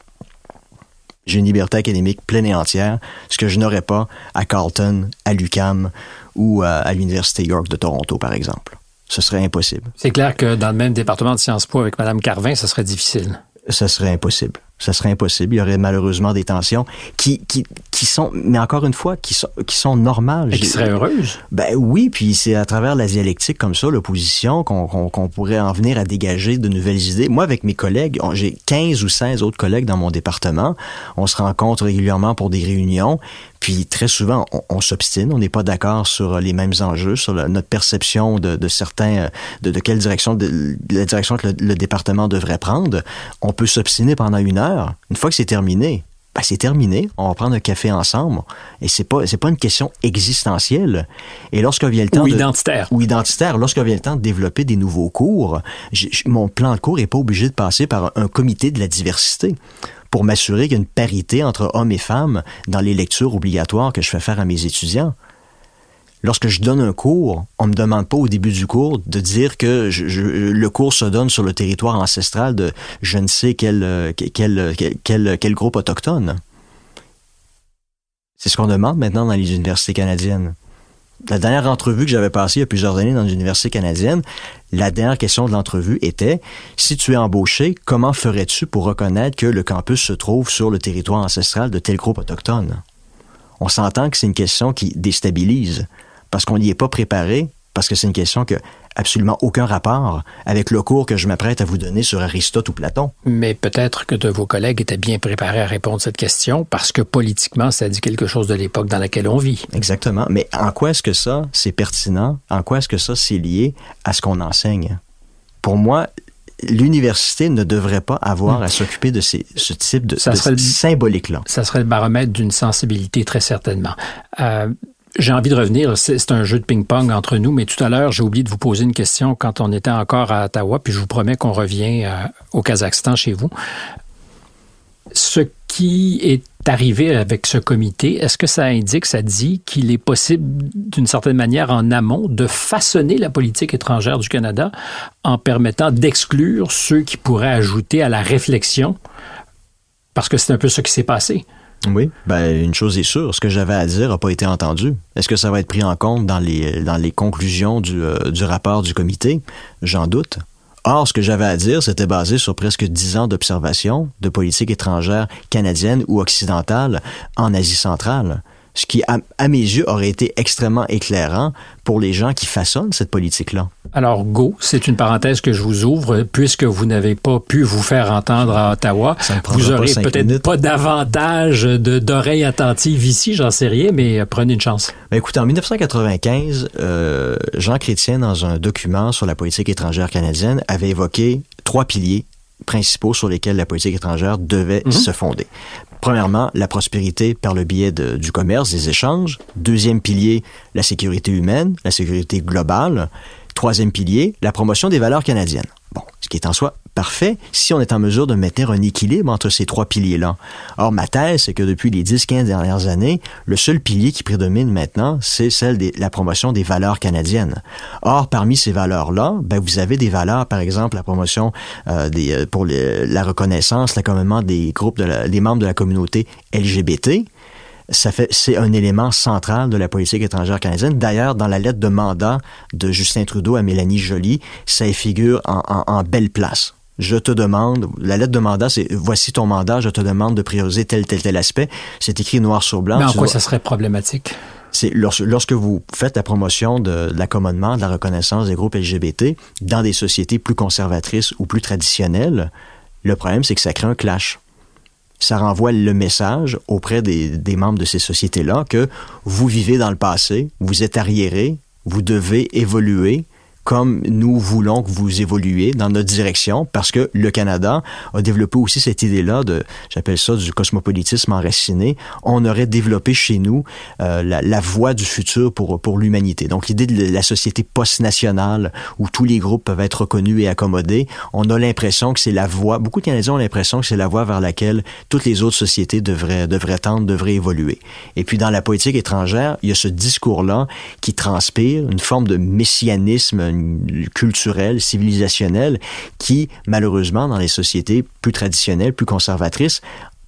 J'ai une liberté académique pleine et entière, ce que je n'aurais pas à Carleton, à l'UCAM ou à, l'Université York de Toronto, par exemple. Ce serait impossible. C'est clair que dans le même département de Sciences Po avec Mme Carvin, ce serait difficile. Ce serait impossible ça serait impossible. Il y aurait malheureusement des tensions qui, qui, qui sont, mais encore une fois, qui sont, qui sont normales. Et qui seraient heureuses. Ben oui, puis c'est à travers la dialectique comme ça, l'opposition, qu'on qu'on pourrait en venir à dégager de nouvelles idées. Moi, avec mes collègues, j'ai 15 ou 16 autres collègues dans mon département. On se rencontre régulièrement pour des réunions. Puis très souvent, on, s'obstine, on n'est pas d'accord sur les mêmes enjeux, sur notre perception de, de certains, de, de, quelle direction, de, la direction que le département devrait prendre. On peut s'obstiner pendant une heure une fois que c'est terminé, ben c'est terminé. On va prendre un café ensemble. Et c'est pas, c'est pas une question existentielle. Et lorsque vient le temps. Ou identitaire. ou identitaire. Lorsque vient le temps de développer des nouveaux cours, mon plan de cours est pas obligé de passer par un, comité de la diversité pour m'assurer qu'il y a une parité entre hommes et femmes dans les lectures obligatoires que je fais faire à mes étudiants. Lorsque je donne un cours, on me demande pas au début du cours de dire que le cours se donne sur le territoire ancestral de je ne sais quel, quel, quel, groupe autochtone. C'est ce qu'on demande maintenant dans les universités canadiennes. La dernière entrevue que j'avais passée il y a plusieurs années dans une université canadienne, la dernière question de l'entrevue était si tu es embauché, comment ferais-tu pour reconnaître que le campus se trouve sur le territoire ancestral de tel groupe autochtone? On s'entend que c'est une question qui déstabilise parce qu'on n'y est pas préparé, parce que c'est une question que absolument aucun rapport avec le cours que je m'apprête à vous donner sur Aristote ou Platon. Mais peut-être que de vos collègues étaient bien préparés à répondre à cette question parce que politiquement, ça dit quelque chose de l'époque dans laquelle on vit. Exactement. Mais en quoi est-ce que ça, c'est pertinent? En quoi est-ce que ça, c'est lié à ce qu'on enseigne? Pour moi, l'université ne devrait pas avoir hmm. à s'occuper de ces, ce type de, symbolique-là. Ça serait le baromètre d'une sensibilité, très certainement. Euh, j'ai envie de revenir, c'est un jeu de ping-pong entre nous, mais tout à l'heure, j'ai oublié de vous poser une question quand on était encore à Ottawa, puis je vous promets qu'on revient euh, au Kazakhstan chez vous. Ce qui est arrivé avec ce comité, est-ce que ça indique, ça dit qu'il est possible, d'une certaine manière, en amont, de façonner la politique étrangère du Canada en permettant d'exclure ceux qui pourraient ajouter à la réflexion? Parce que c'est un peu ce qui s'est passé. Oui, ben une chose est sûre, ce que j'avais à dire n'a pas été entendu. Est-ce que ça va être pris en compte dans les dans les conclusions du, euh, du rapport du comité? J'en doute. Or, ce que j'avais à dire, c'était basé sur presque dix ans d'observation de politique étrangère canadienne ou occidentale en Asie centrale ce qui, à, mes yeux, aurait été extrêmement éclairant pour les gens qui façonnent cette politique-là. Alors, Go, c'est une parenthèse que je vous ouvre, puisque vous n'avez pas pu vous faire entendre à Ottawa. Vous aurez peut-être pas davantage d'oreilles attentives ici, j'en sais rien, mais euh, prenez une chance. Ben, écoutez, en 1995, euh, Jean Chrétien, dans un document sur la politique étrangère canadienne, avait évoqué trois piliers principaux sur lesquels la politique étrangère devait mhm. se fonder. Premièrement, la prospérité par le biais du commerce, des échanges. Deuxième pilier, la sécurité humaine, la sécurité globale. Troisième pilier, la promotion des valeurs canadiennes. Bon, ce qui est en soi parfait si on est en mesure de maintenir un équilibre entre ces trois piliers-là. Or, ma thèse, c'est que depuis les 10-15 dernières années, le seul pilier qui prédomine maintenant, c'est celle de la promotion des valeurs canadiennes. Or, parmi ces valeurs-là, ben, vous avez des valeurs, par exemple, la promotion euh, des, euh, pour la reconnaissance, l'accommodement des groupes, des membres de la communauté LGBT, ça fait, c'est un élément central de la politique étrangère canadienne. D'ailleurs, dans la lettre de mandat de Justin Trudeau à Mélanie Joly, ça figure en, en belle place je te demande, la lettre de mandat, c'est voici ton mandat, je te demande de prioriser tel, tel, tel aspect. C'est écrit noir sur blanc. Mais en quoi ça serait problématique? C'est lorsque vous faites la promotion de, l'accommodement, de la reconnaissance des groupes LGBT dans des sociétés plus conservatrices ou plus traditionnelles, le problème, c'est que ça crée un clash. Ça renvoie le message auprès des, des membres de ces sociétés-là que vous vivez dans le passé, vous êtes arriéré, vous devez évoluer, comme nous voulons que vous évoluiez dans notre direction, parce que le Canada a développé aussi cette idée-là de, j'appelle ça du cosmopolitisme enraciné. On aurait développé chez nous euh, la, la, voie du futur pour pour l'humanité. Donc l'idée de la société post-nationale où tous les groupes peuvent être reconnus et accommodés, on a l'impression que c'est la voie. Beaucoup de Canadiens ont l'impression que c'est la voie vers laquelle toutes les autres sociétés devraient devraient tendre, devraient évoluer. Et puis dans la politique étrangère, il y a ce discours-là qui transpire une forme de messianisme culturelle, civilisationnelle, qui, malheureusement, dans les sociétés plus traditionnelles, plus conservatrices,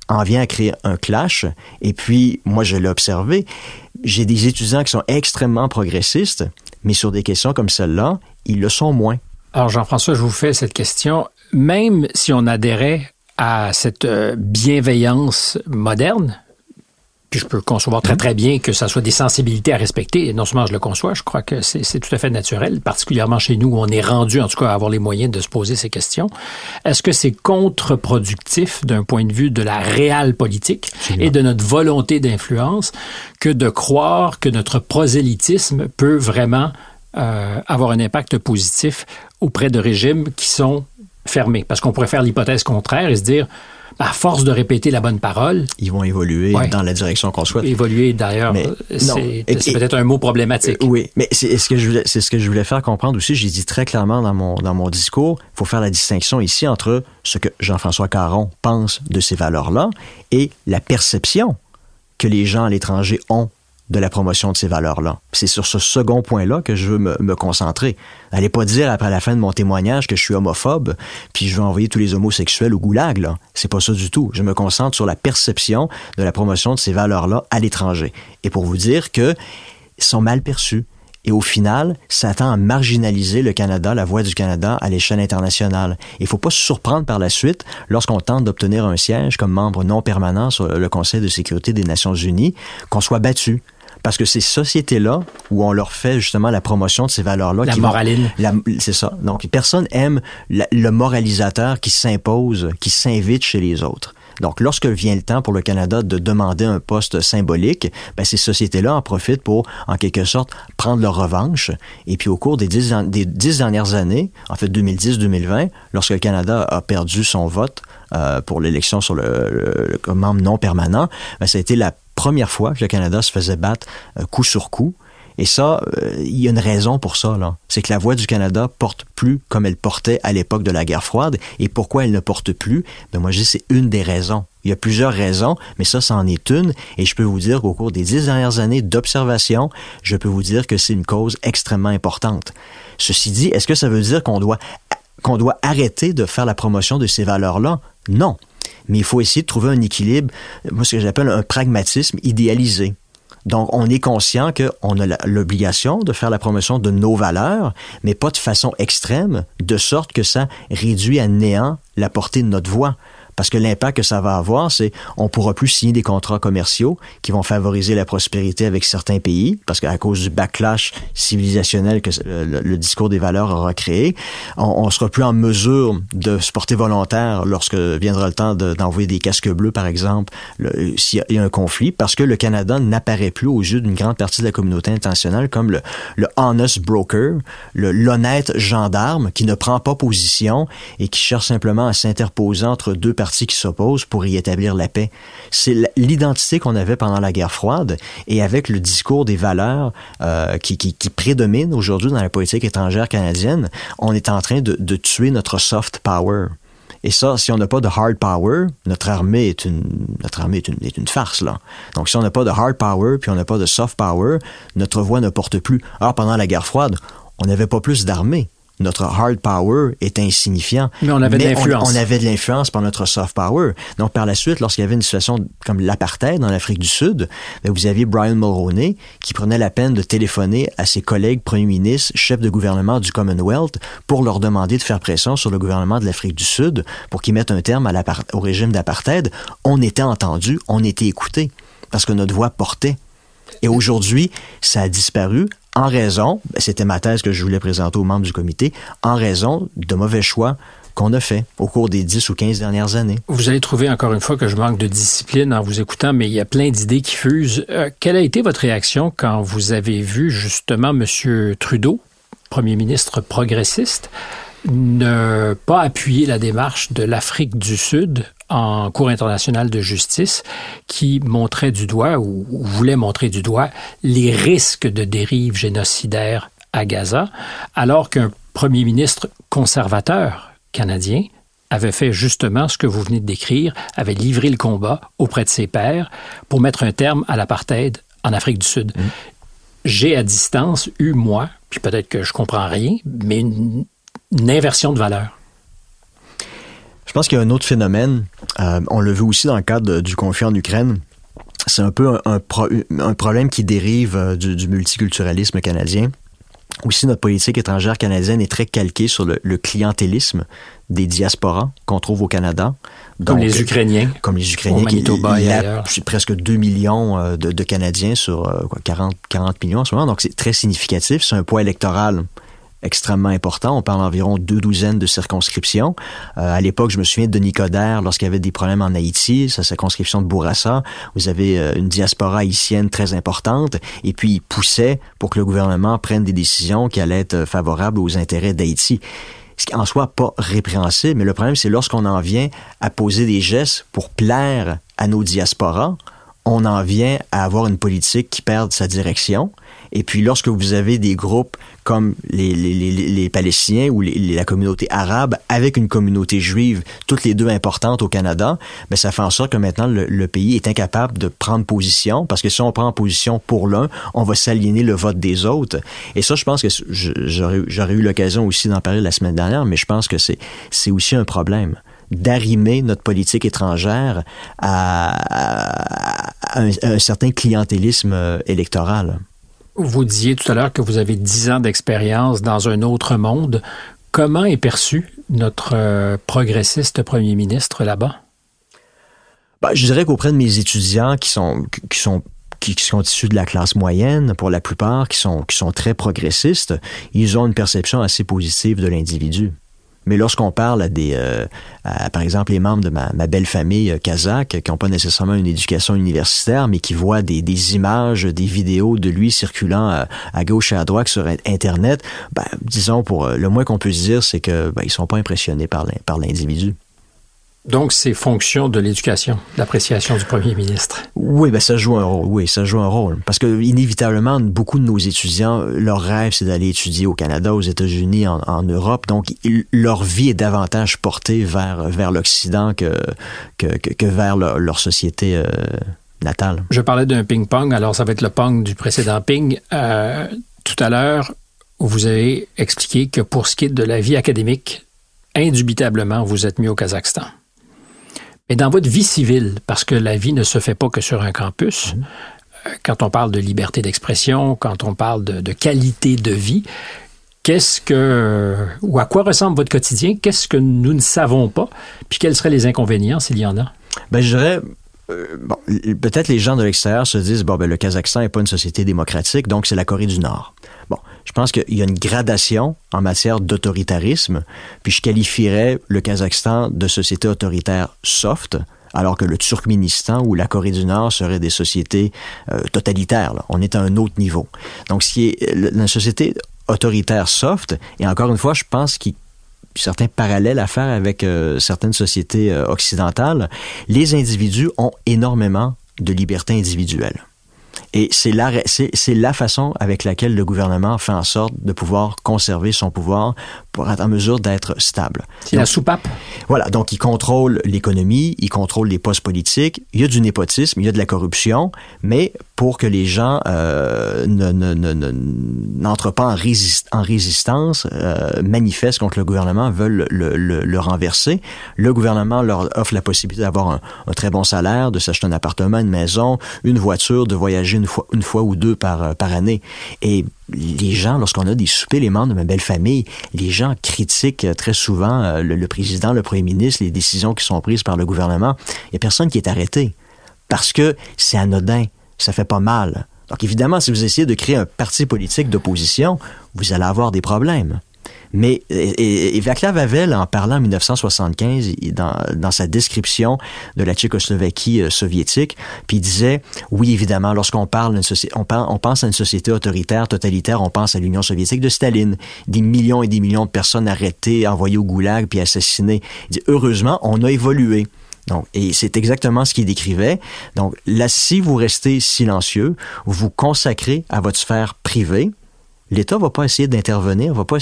en vient à créer un clash. Et puis, moi, je l'ai observé, j'ai des étudiants qui sont extrêmement progressistes, mais sur des questions comme celle-là, ils le sont moins. Alors, Jean-François, je vous fais cette question. Même si on adhérait à cette euh, bienveillance moderne, puis je peux concevoir très, très bien que ça soit des sensibilités à respecter. Et non seulement je le conçois, je crois que c'est tout à fait naturel, particulièrement chez nous où on est rendu, en tout cas, à avoir les moyens de se poser ces questions. Est-ce que c'est contre-productif d'un point de vue de la réelle politique et de notre volonté d'influence que de croire que notre prosélytisme peut vraiment euh, avoir un impact positif auprès de régimes qui sont fermés? Parce qu'on pourrait faire l'hypothèse contraire et se dire, à force de répéter la bonne parole, ils vont évoluer dans la direction qu'on souhaite. Évoluer, d'ailleurs, c'est peut-être un mot problématique. Euh, oui, mais c'est ce que je voulais, c'est ce que je voulais faire comprendre aussi. J'ai dit très clairement dans mon dans mon discours, il faut faire la distinction ici entre ce que Jean-François Caron pense de ces valeurs-là et la perception que les gens à l'étranger ont de la promotion de ces valeurs-là. C'est sur ce second point-là que je veux me, concentrer. Allez pas dire après la fin de mon témoignage que je suis homophobe, puis je veux envoyer tous les homosexuels au goulag, là. C'est pas ça du tout. Je me concentre sur la perception de la promotion de ces valeurs-là à l'étranger. Et pour vous dire que sont mal perçus. Et au final, ça tend à marginaliser le Canada, la voix du Canada à l'échelle internationale. Il faut pas se surprendre par la suite lorsqu'on tente d'obtenir un siège comme membre non permanent sur le Conseil de sécurité des Nations Unies, qu'on soit battu. Parce que ces sociétés-là, où on leur fait justement la promotion de ces valeurs-là... La moraline. C'est ça. Donc, personne aime le moralisateur qui s'impose, qui s'invite chez les autres. Donc, lorsque vient le temps pour le Canada de demander un poste symbolique, ben, ces sociétés-là en profitent pour, en quelque sorte, prendre leur revanche. Et puis, au cours des dix, des dix dernières années, en fait 2010-2020, lorsque le Canada a perdu son vote euh, pour l'élection sur le, le, membre non permanent, ben, ça a été la première fois que le Canada se faisait battre euh, coup sur coup. Et ça, euh, il y a une raison pour ça. C'est que la voix du Canada porte plus comme elle portait à l'époque de la guerre froide. Et pourquoi elle ne porte plus? Ben moi, je dis c'est une des raisons. Il y a plusieurs raisons, mais ça, c'en est une. Et je peux vous dire qu'au cours des dix dernières années d'observation, je peux vous dire que c'est une cause extrêmement importante. Ceci dit, est-ce que ça veut dire qu'on doit qu'on doit arrêter de faire la promotion de ces valeurs-là? Non. Mais il faut essayer de trouver un équilibre, moi ce que j'appelle un pragmatisme idéalisé. Donc, on est conscient qu'on a l'obligation de faire la promotion de nos valeurs, mais pas de façon extrême, de sorte que ça réduit à néant la portée de notre voix. Parce que l'impact que ça va avoir, c'est on pourra plus signer des contrats commerciaux qui vont favoriser la prospérité avec certains pays, parce qu'à cause du backlash civilisationnel que le, discours des valeurs aura créé, on, on, sera plus en mesure de se porter volontaire lorsque viendra le temps d'envoyer des casques bleus, par exemple, s'il y a un conflit, parce que le Canada n'apparaît plus aux yeux d'une grande partie de la communauté internationale comme le, le honest broker, l'honnête gendarme qui ne prend pas position et qui cherche simplement à s'interposer entre deux qui s'opposent pour y établir la paix. C'est l'identité qu'on avait pendant la guerre froide et avec le discours des valeurs euh, qui, qui, prédomine aujourd'hui dans la politique étrangère canadienne, on est en train de, tuer notre soft power. Et ça, si on n'a pas de hard power, notre armée est une notre armée est une, est une farce là. Donc si on n'a pas de hard power puis on n'a pas de soft power, notre voix ne porte plus. Alors pendant la guerre froide, on n'avait pas plus d'armées notre hard power est insignifiant. Mais on avait de l'influence. On, avait de l'influence par notre soft power. Donc, par la suite, lorsqu'il y avait une situation comme l'apartheid dans l'Afrique du Sud, ben, vous aviez Brian Mulroney qui prenait la peine de téléphoner à ses collègues premiers ministres, chefs de gouvernement du Commonwealth pour leur demander de faire pression sur le gouvernement de l'Afrique du Sud pour qu'ils mettent un terme à au régime d'apartheid. On était entendu, on était écouté parce que notre voix portait. Et aujourd'hui, ça a disparu en raison, ben, c'était ma thèse que je voulais présenter aux membres du comité, en raison de mauvais choix qu'on a fait au cours des 10 ou 15 dernières années. Vous allez trouver encore une fois que je manque de discipline en vous écoutant, mais il y a plein d'idées qui fusent. Euh, quelle a été votre réaction quand vous avez vu justement M. Trudeau, premier ministre progressiste, ne pas appuyer la démarche de l'Afrique du Sud en Cour internationale de justice qui montrait du doigt ou, voulait montrer du doigt les risques de dérive génocidaire à Gaza, alors qu'un premier ministre conservateur canadien avait fait justement ce que vous venez de décrire, avait livré le combat auprès de ses pairs pour mettre un terme à l'apartheid en Afrique du Sud. Mmh. J'ai à distance eu, moi, puis peut-être que je comprends rien, mais une une inversion de valeur. Je pense qu'il y a un autre phénomène. Euh, on le vu aussi dans le cadre du conflit en Ukraine. C'est un peu un, problème qui dérive euh, du, multiculturalisme canadien. Aussi, notre politique étrangère canadienne est très calquée sur le, clientélisme des diasporas qu'on trouve au Canada. comme les Ukrainiens. Comme les Ukrainiens. Manitoba qui, et presque 2 millions euh, de, Canadiens sur 40, 40 millions en ce moment. Donc, c'est très significatif. C'est un poids électoral extrêmement important. On parle environ deux douzaines de circonscriptions. Euh, à l'époque, je me souviens de Denis Coderre, lorsqu'il y avait des problèmes en Haïti, sa circonscription de Bourassa, vous avez euh, une diaspora haïtienne très importante, et puis il poussait pour que le gouvernement prenne des décisions qui allaient être favorables aux intérêts d'Haïti ce qui en soit pas répréhensible, mais le problème, c'est lorsqu'on en vient à poser des gestes pour plaire à nos diasporas, on en vient à avoir une politique qui perd sa direction. Et puis lorsque vous avez des groupes comme les, les, les, les Palestiniens ou la communauté arabe avec une communauté juive, toutes les deux importantes au Canada, ben ça fait en sorte que maintenant le, le, pays est incapable de prendre position parce que si on prend position pour l'un, on va s'aliéner le vote des autres. Et ça, je pense que j'aurais eu l'occasion aussi d'en parler la semaine dernière, mais je pense que c'est aussi un problème d'arrimer notre politique étrangère à, un, un, certain clientélisme euh, électoral. Vous disiez tout à l'heure que vous avez dix ans d'expérience dans un autre monde. Comment est perçu notre euh, progressiste premier ministre là-bas? Ben, je dirais qu'auprès de mes étudiants qui sont, qui sont qui, sont issus de la classe moyenne, pour la plupart, qui sont, qui sont très progressistes, ils ont une perception assez positive de l'individu. Mais lorsqu'on parle à des, euh, par exemple, les membres de ma, belle famille euh, kazakh, qui n'ont pas nécessairement une éducation universitaire, mais qui voient des, des images, des vidéos de lui circulant à, à, gauche et à droite sur Internet, ben, disons, pour euh, le moins qu'on puisse dire, c'est que ben, ils sont pas impressionnés par l'individu. Donc, c'est fonction de l'éducation, l'appréciation du premier ministre. Oui, ben ça joue un rôle. Oui, ça joue un rôle. Parce que, inévitablement, beaucoup de nos étudiants, leur rêve, c'est d'aller étudier au Canada, aux États-Unis, en, Europe. Donc, leur vie est davantage portée vers, vers l'Occident que, que, que, vers leur, société euh, natale. Je parlais d'un ping-pong. Alors, ça va être le pong du précédent ping. Euh, tout à l'heure, vous avez expliqué que pour ce qui est de la vie académique, indubitablement, vous êtes mis au Kazakhstan. Mais dans votre vie civile, parce que la vie ne se fait pas que sur un campus, mhm. euh, quand on parle de liberté d'expression, quand on parle de, qualité de vie, qu'est-ce que, ou à quoi ressemble votre quotidien? Qu'est-ce que nous ne savons pas? Puis quels seraient les inconvénients s'il y en a? Ben, je dirais, euh, bon, peut-être les gens de l'extérieur se disent, bon, ben, le Kazakhstan n'est pas une société démocratique, donc c'est la Corée du Nord. Je pense qu'il y a une gradation en matière d'autoritarisme, puis je qualifierais le Kazakhstan de société autoritaire soft, alors que le Turkménistan ou la Corée du Nord seraient des sociétés euh, totalitaires. On est à un autre niveau. Donc, ce qui est la société autoritaire soft, et encore une fois, je pense qu'il certains parallèles à faire avec euh, certaines sociétés euh, occidentales, les individus ont énormément de liberté individuelle. Et c'est la, c'est, la façon avec laquelle le gouvernement fait en sorte de pouvoir conserver son pouvoir pour être en mesure d'être stable. C'est la soupape. Voilà, donc il contrôle l'économie, il contrôle les postes politiques, il y a du népotisme, il y a de la corruption, mais pour que les gens euh, ne, ne, ne, n'entrent pas en, résist, en résistance, euh, manifestent contre le gouvernement, veulent le, le, le, renverser, le gouvernement leur offre la possibilité d'avoir un, un très bon salaire, de s'acheter un appartement, une maison, une voiture, de voyager une fois, une fois ou deux par, euh, par année. Et les gens, lorsqu'on a des soupers, les membres de ma belle famille, les gens critiquent euh, très souvent euh, le, président, le premier ministre, les décisions qui sont prises par le gouvernement. Il n'y a personne qui est arrêté. Parce que c'est anodin, ça fait pas mal. Donc évidemment, si vous essayez de créer un parti politique d'opposition, vous allez avoir des problèmes. Mais et, et Havel, en parlant en 1975, dans, dans sa description de la Tchécoslovaquie euh, soviétique, puis il disait, oui, évidemment, lorsqu'on parle d'une société, on, on pense à une société autoritaire, totalitaire, on pense à l'Union soviétique de Staline, des millions et des millions de personnes arrêtées, envoyées au goulag, puis assassinées. Il dit, heureusement, on a évolué. Donc, et c'est exactement ce qu'il décrivait. Donc, là, si vous restez silencieux, vous consacrez à votre sphère privée, l'État va pas essayer d'intervenir, va pas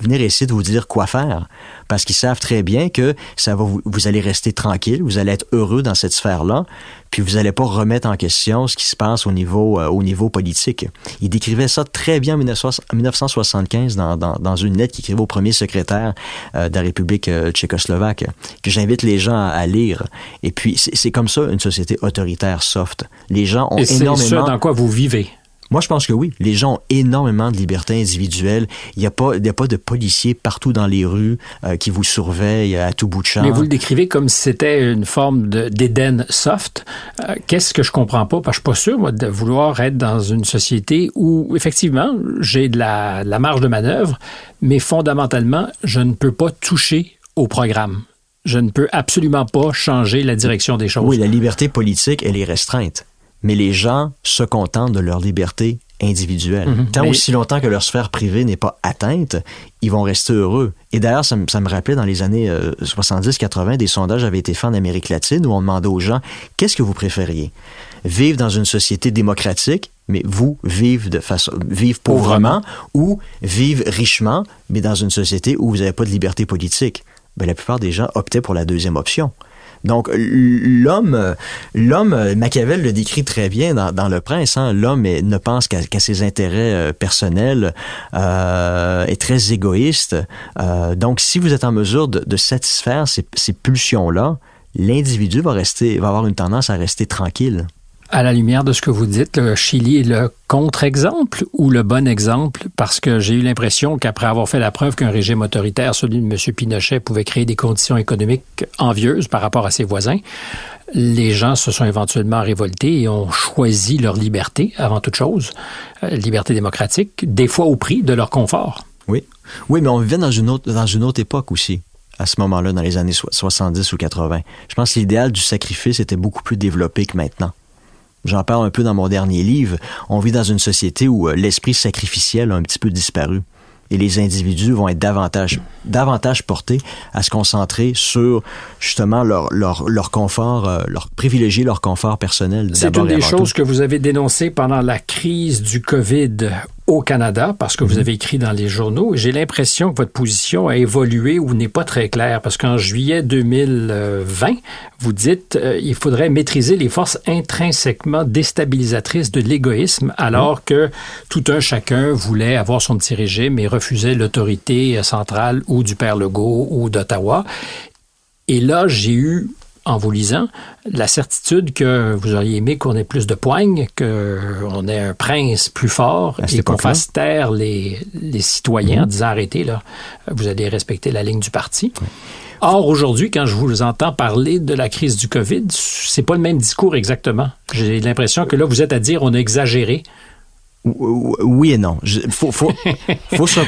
venir essayer de vous dire quoi faire, parce qu'ils savent très bien que ça va vous, vous, allez rester tranquille, vous allez être heureux dans cette sphère-là, puis vous n'allez pas remettre en question ce qui se passe au niveau euh, au niveau politique. Il décrivait ça très bien en 1975 dans, dans, dans une lettre qu'il écrivait au premier secrétaire euh, de la République euh, tchécoslovaque, que j'invite les gens à, à, lire. Et puis c'est comme ça une société autoritaire soft. Les gens ont Et énormément. C'est ça dans quoi vous vivez. Moi, je pense que oui. Les gens ont énormément de liberté individuelle. Il n'y a, pas, a pas de policiers partout dans les rues euh, qui vous surveillent à tout bout de champ. Mais vous le décrivez comme si c'était une forme d'Éden soft. Euh, Qu'est-ce que je comprends pas? Parce que je suis pas sûr, moi, de vouloir être dans une société où, effectivement, j'ai de la, de la marge de manœuvre, mais fondamentalement, je ne peux pas toucher au programme je ne peux absolument pas changer la direction des choses. Oui, la liberté politique, elle est restreinte mais les gens se contentent de leur liberté individuelle. Mhm. Tant aussi longtemps que leur sphère privée n'est pas atteinte, ils vont rester heureux. Et d'ailleurs, ça, me rappelait dans les années 70-80, des sondages avaient été faits en Amérique latine où on demandait aux gens, qu'est-ce que vous préfériez? Vivre dans une société démocratique, mais vous, vivre de façon, vivre pauvrement, ou vivre richement, mais dans une société où vous n'avez pas de liberté politique? Ben, la plupart des gens optaient pour la deuxième option. Donc l'homme, l'homme, Machiavel le décrit très bien dans, Le Prince. Hein, l'homme ne pense qu'à ses intérêts euh, personnels, euh, est très égoïste. Euh, donc si vous êtes en mesure de, satisfaire ces, ces pulsions-là, l'individu va rester, va avoir une tendance à rester tranquille à la lumière de ce que vous dites, le Chili est le contre-exemple ou le bon exemple? Parce que j'ai eu l'impression qu'après avoir fait la preuve qu'un régime autoritaire, celui de M. Pinochet, pouvait créer des conditions économiques envieuses par rapport à ses voisins, les gens se sont éventuellement révoltés et ont choisi leur liberté avant toute chose, euh, liberté démocratique, des fois au prix de leur confort. Oui. Oui, mais on vivait dans une autre, dans une autre époque aussi à ce moment-là, dans les années 70 ou 80. Je pense que l'idéal du sacrifice était beaucoup plus développé que maintenant. J'en parle un peu dans mon dernier livre. On vit dans une société où euh, l'esprit sacrificiel a un petit peu disparu. Et les individus vont être davantage, davantage portés à se concentrer sur justement leur, leur, leur confort, euh, leur privilégier leur confort personnel. C'est une des choses que vous avez dénoncées pendant la crise du COVID au Canada, parce que vous mhm. avez écrit dans les journaux, j'ai l'impression que votre position a évolué ou n'est pas très claire, parce qu'en juillet 2020, vous dites euh, il faudrait maîtriser les forces intrinsèquement déstabilisatrices de l'égoïsme, alors mhm. que tout un chacun voulait avoir son petit régime et refusait l'autorité centrale ou du Père Legault ou d'Ottawa. Et là, j'ai eu en vous lisant, la certitude que vous auriez aimé qu'on ait plus de poignes, qu'on ait un prince plus fort et qu'on fasse taire les, les citoyens en mhm. disant arrêtez, là, vous allez respecter la ligne du parti. Or, aujourd'hui, quand je vous entends parler de la crise du COVID, c'est pas le même discours exactement. J'ai l'impression que là, vous êtes à dire on a exagéré. Oui et non. Il faut, faut, faut, se,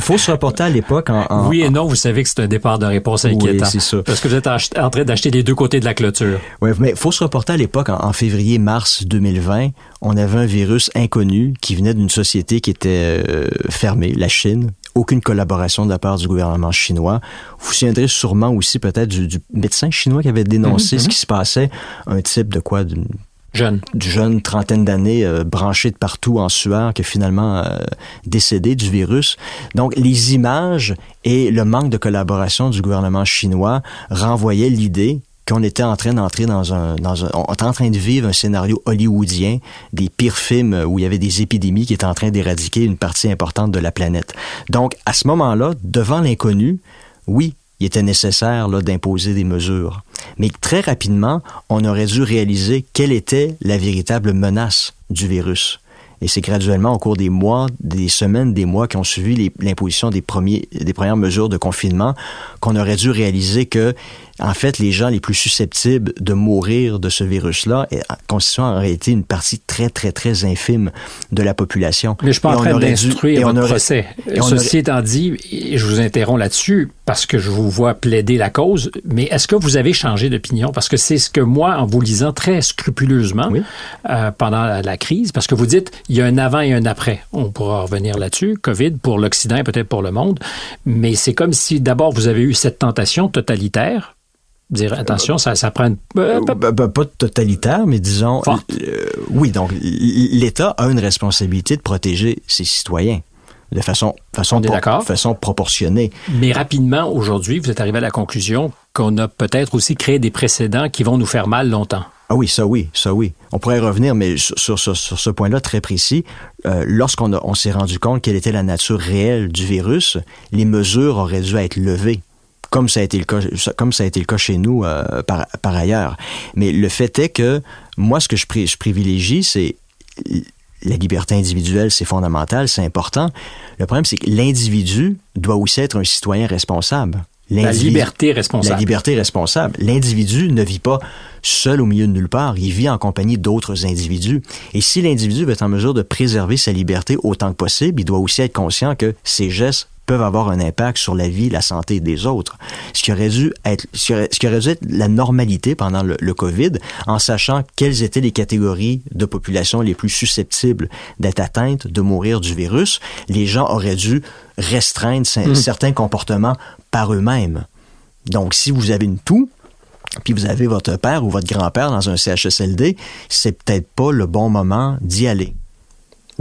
faut, se reporter à l'époque en, Oui et non, vous savez que c'est un départ de réponse inquiétant. Oui, c'est ça. Parce que vous êtes en train d'acheter les deux côtés de la clôture. Oui, mais faut se reporter à l'époque en, février-mars 2020. On avait un virus inconnu qui venait d'une société qui était euh, fermée, la Chine. Aucune collaboration de la part du gouvernement chinois. Vous vous souviendrez sûrement aussi peut-être du, médecin chinois qui avait dénoncé mm-hmm, ce qui mm-hmm. se passait. Un type de quoi? Jeune. Jeune, trentaine d'années, euh, branché de partout en sueur, qui finalement euh, décédé du virus. Donc, les images et le manque de collaboration du gouvernement chinois renvoyaient l'idée qu'on était en train d'entrer dans un, dans un, on était en train de vivre un scénario hollywoodien des pires films où il y avait des épidémies qui étaient en train d'éradiquer une partie importante de la planète. Donc, à ce moment-là, devant l'inconnu, oui, il était nécessaire d'imposer des mesures. Mais très rapidement, on aurait dû réaliser quelle était la véritable menace du virus. Et c'est graduellement au cours des mois, des semaines, des mois qui ont suivi l'imposition des, premières mesures de confinement qu'on aurait dû réaliser que en fait, les gens les plus susceptibles de mourir de ce virus-là constituent en réalité une partie très, très, très infime de la population. Mais je suis pas en train d'instruire votre procès. Ceci étant dit, et je vous interromps là-dessus parce que je vous vois plaider la cause, mais est-ce que vous avez changé d'opinion? Parce que c'est ce que moi, en vous lisant très scrupuleusement euh, pendant la, crise, parce que vous dites, il y a un avant et un après. On pourra revenir là-dessus. COVID pour l'Occident et peut-être pour le monde. Mais c'est comme si d'abord vous avez eu cette tentation totalitaire dire attention, ça, ça prend euh, pas totalitaire, mais disons euh, oui. Donc l'État a une responsabilité de protéger ses citoyens de façon façon façon proportionnée. Mais rapidement aujourd'hui, vous êtes arrivé à la conclusion qu'on a peut-être aussi créé des précédents qui vont nous faire mal longtemps. Ah oui, ça oui, ça oui. On pourrait revenir, mais sur, sur, ce point-là très précis, euh, lorsqu'on on s'est rendu compte quelle était la nature réelle du virus, les mesures auraient dû être levées comme ça a été le cas, comme ça a été le cas chez nous euh, par, par ailleurs. Mais le fait est que moi, ce que je, je privilégie, c'est la liberté individuelle, c'est fondamental, c'est important. Le problème, c'est que l'individu doit aussi être un citoyen responsable. La liberté responsable. La liberté responsable. L'individu ne vit pas seul au milieu de nulle part, il vit en compagnie d'autres individus. Et si l'individu veut être en mesure de préserver sa liberté autant que possible, il doit aussi être conscient que ses gestes peuvent avoir un impact sur la vie, la santé des autres. Ce qui aurait dû être, ce qui aurait, ce qui aurait dû être la normalité pendant le, le, COVID, en sachant quelles étaient les catégories de population les plus susceptibles d'être atteintes, de mourir du virus, les gens auraient dû restreindre mmh. certains comportements par eux-mêmes. Donc, si vous avez une toux, puis vous avez votre père ou votre grand-père dans un CHSLD, c'est peut-être pas le bon moment d'y aller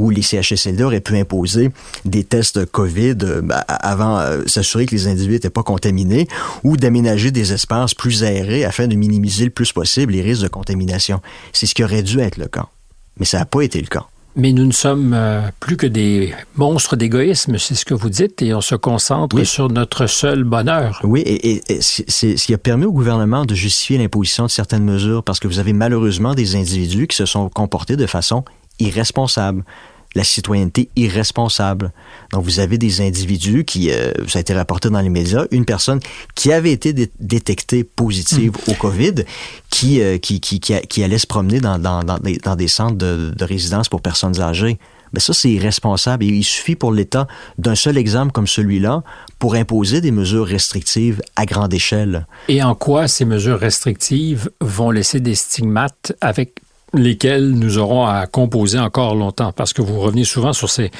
où les CHSLD auraient pu imposer des tests COVID euh, avant euh, s'assurer que les individus n'étaient pas contaminés ou d'aménager des espaces plus aérés afin de minimiser le plus possible les risques de contamination. C'est ce qui aurait dû être le cas. Mais ça n'a pas été le cas. Mais nous ne sommes euh, plus que des monstres d'égoïsme, c'est ce que vous dites, et on se concentre sur notre seul bonheur. Oui, et, c'est ce qui a permis au gouvernement de justifier l'imposition de certaines mesures, parce que vous avez malheureusement des individus qui se sont comportés de façon irresponsable la citoyenneté irresponsable. Donc, vous avez des individus qui, euh, ça a été rapporté dans les médias, une personne qui avait été détectée positive hmm. au COVID, qui, euh, qui, qui, qui, allait se promener dans, dans, dans, des, dans des, centres de, de, résidence pour personnes âgées. Mais ça, c'est irresponsable. Et il suffit pour l'État d'un seul exemple comme celui-là pour imposer des mesures restrictives à grande échelle. Et en quoi ces mesures restrictives vont laisser des stigmates avec lesquels nous aurons à composer encore longtemps, parce que vous revenez souvent sur ces,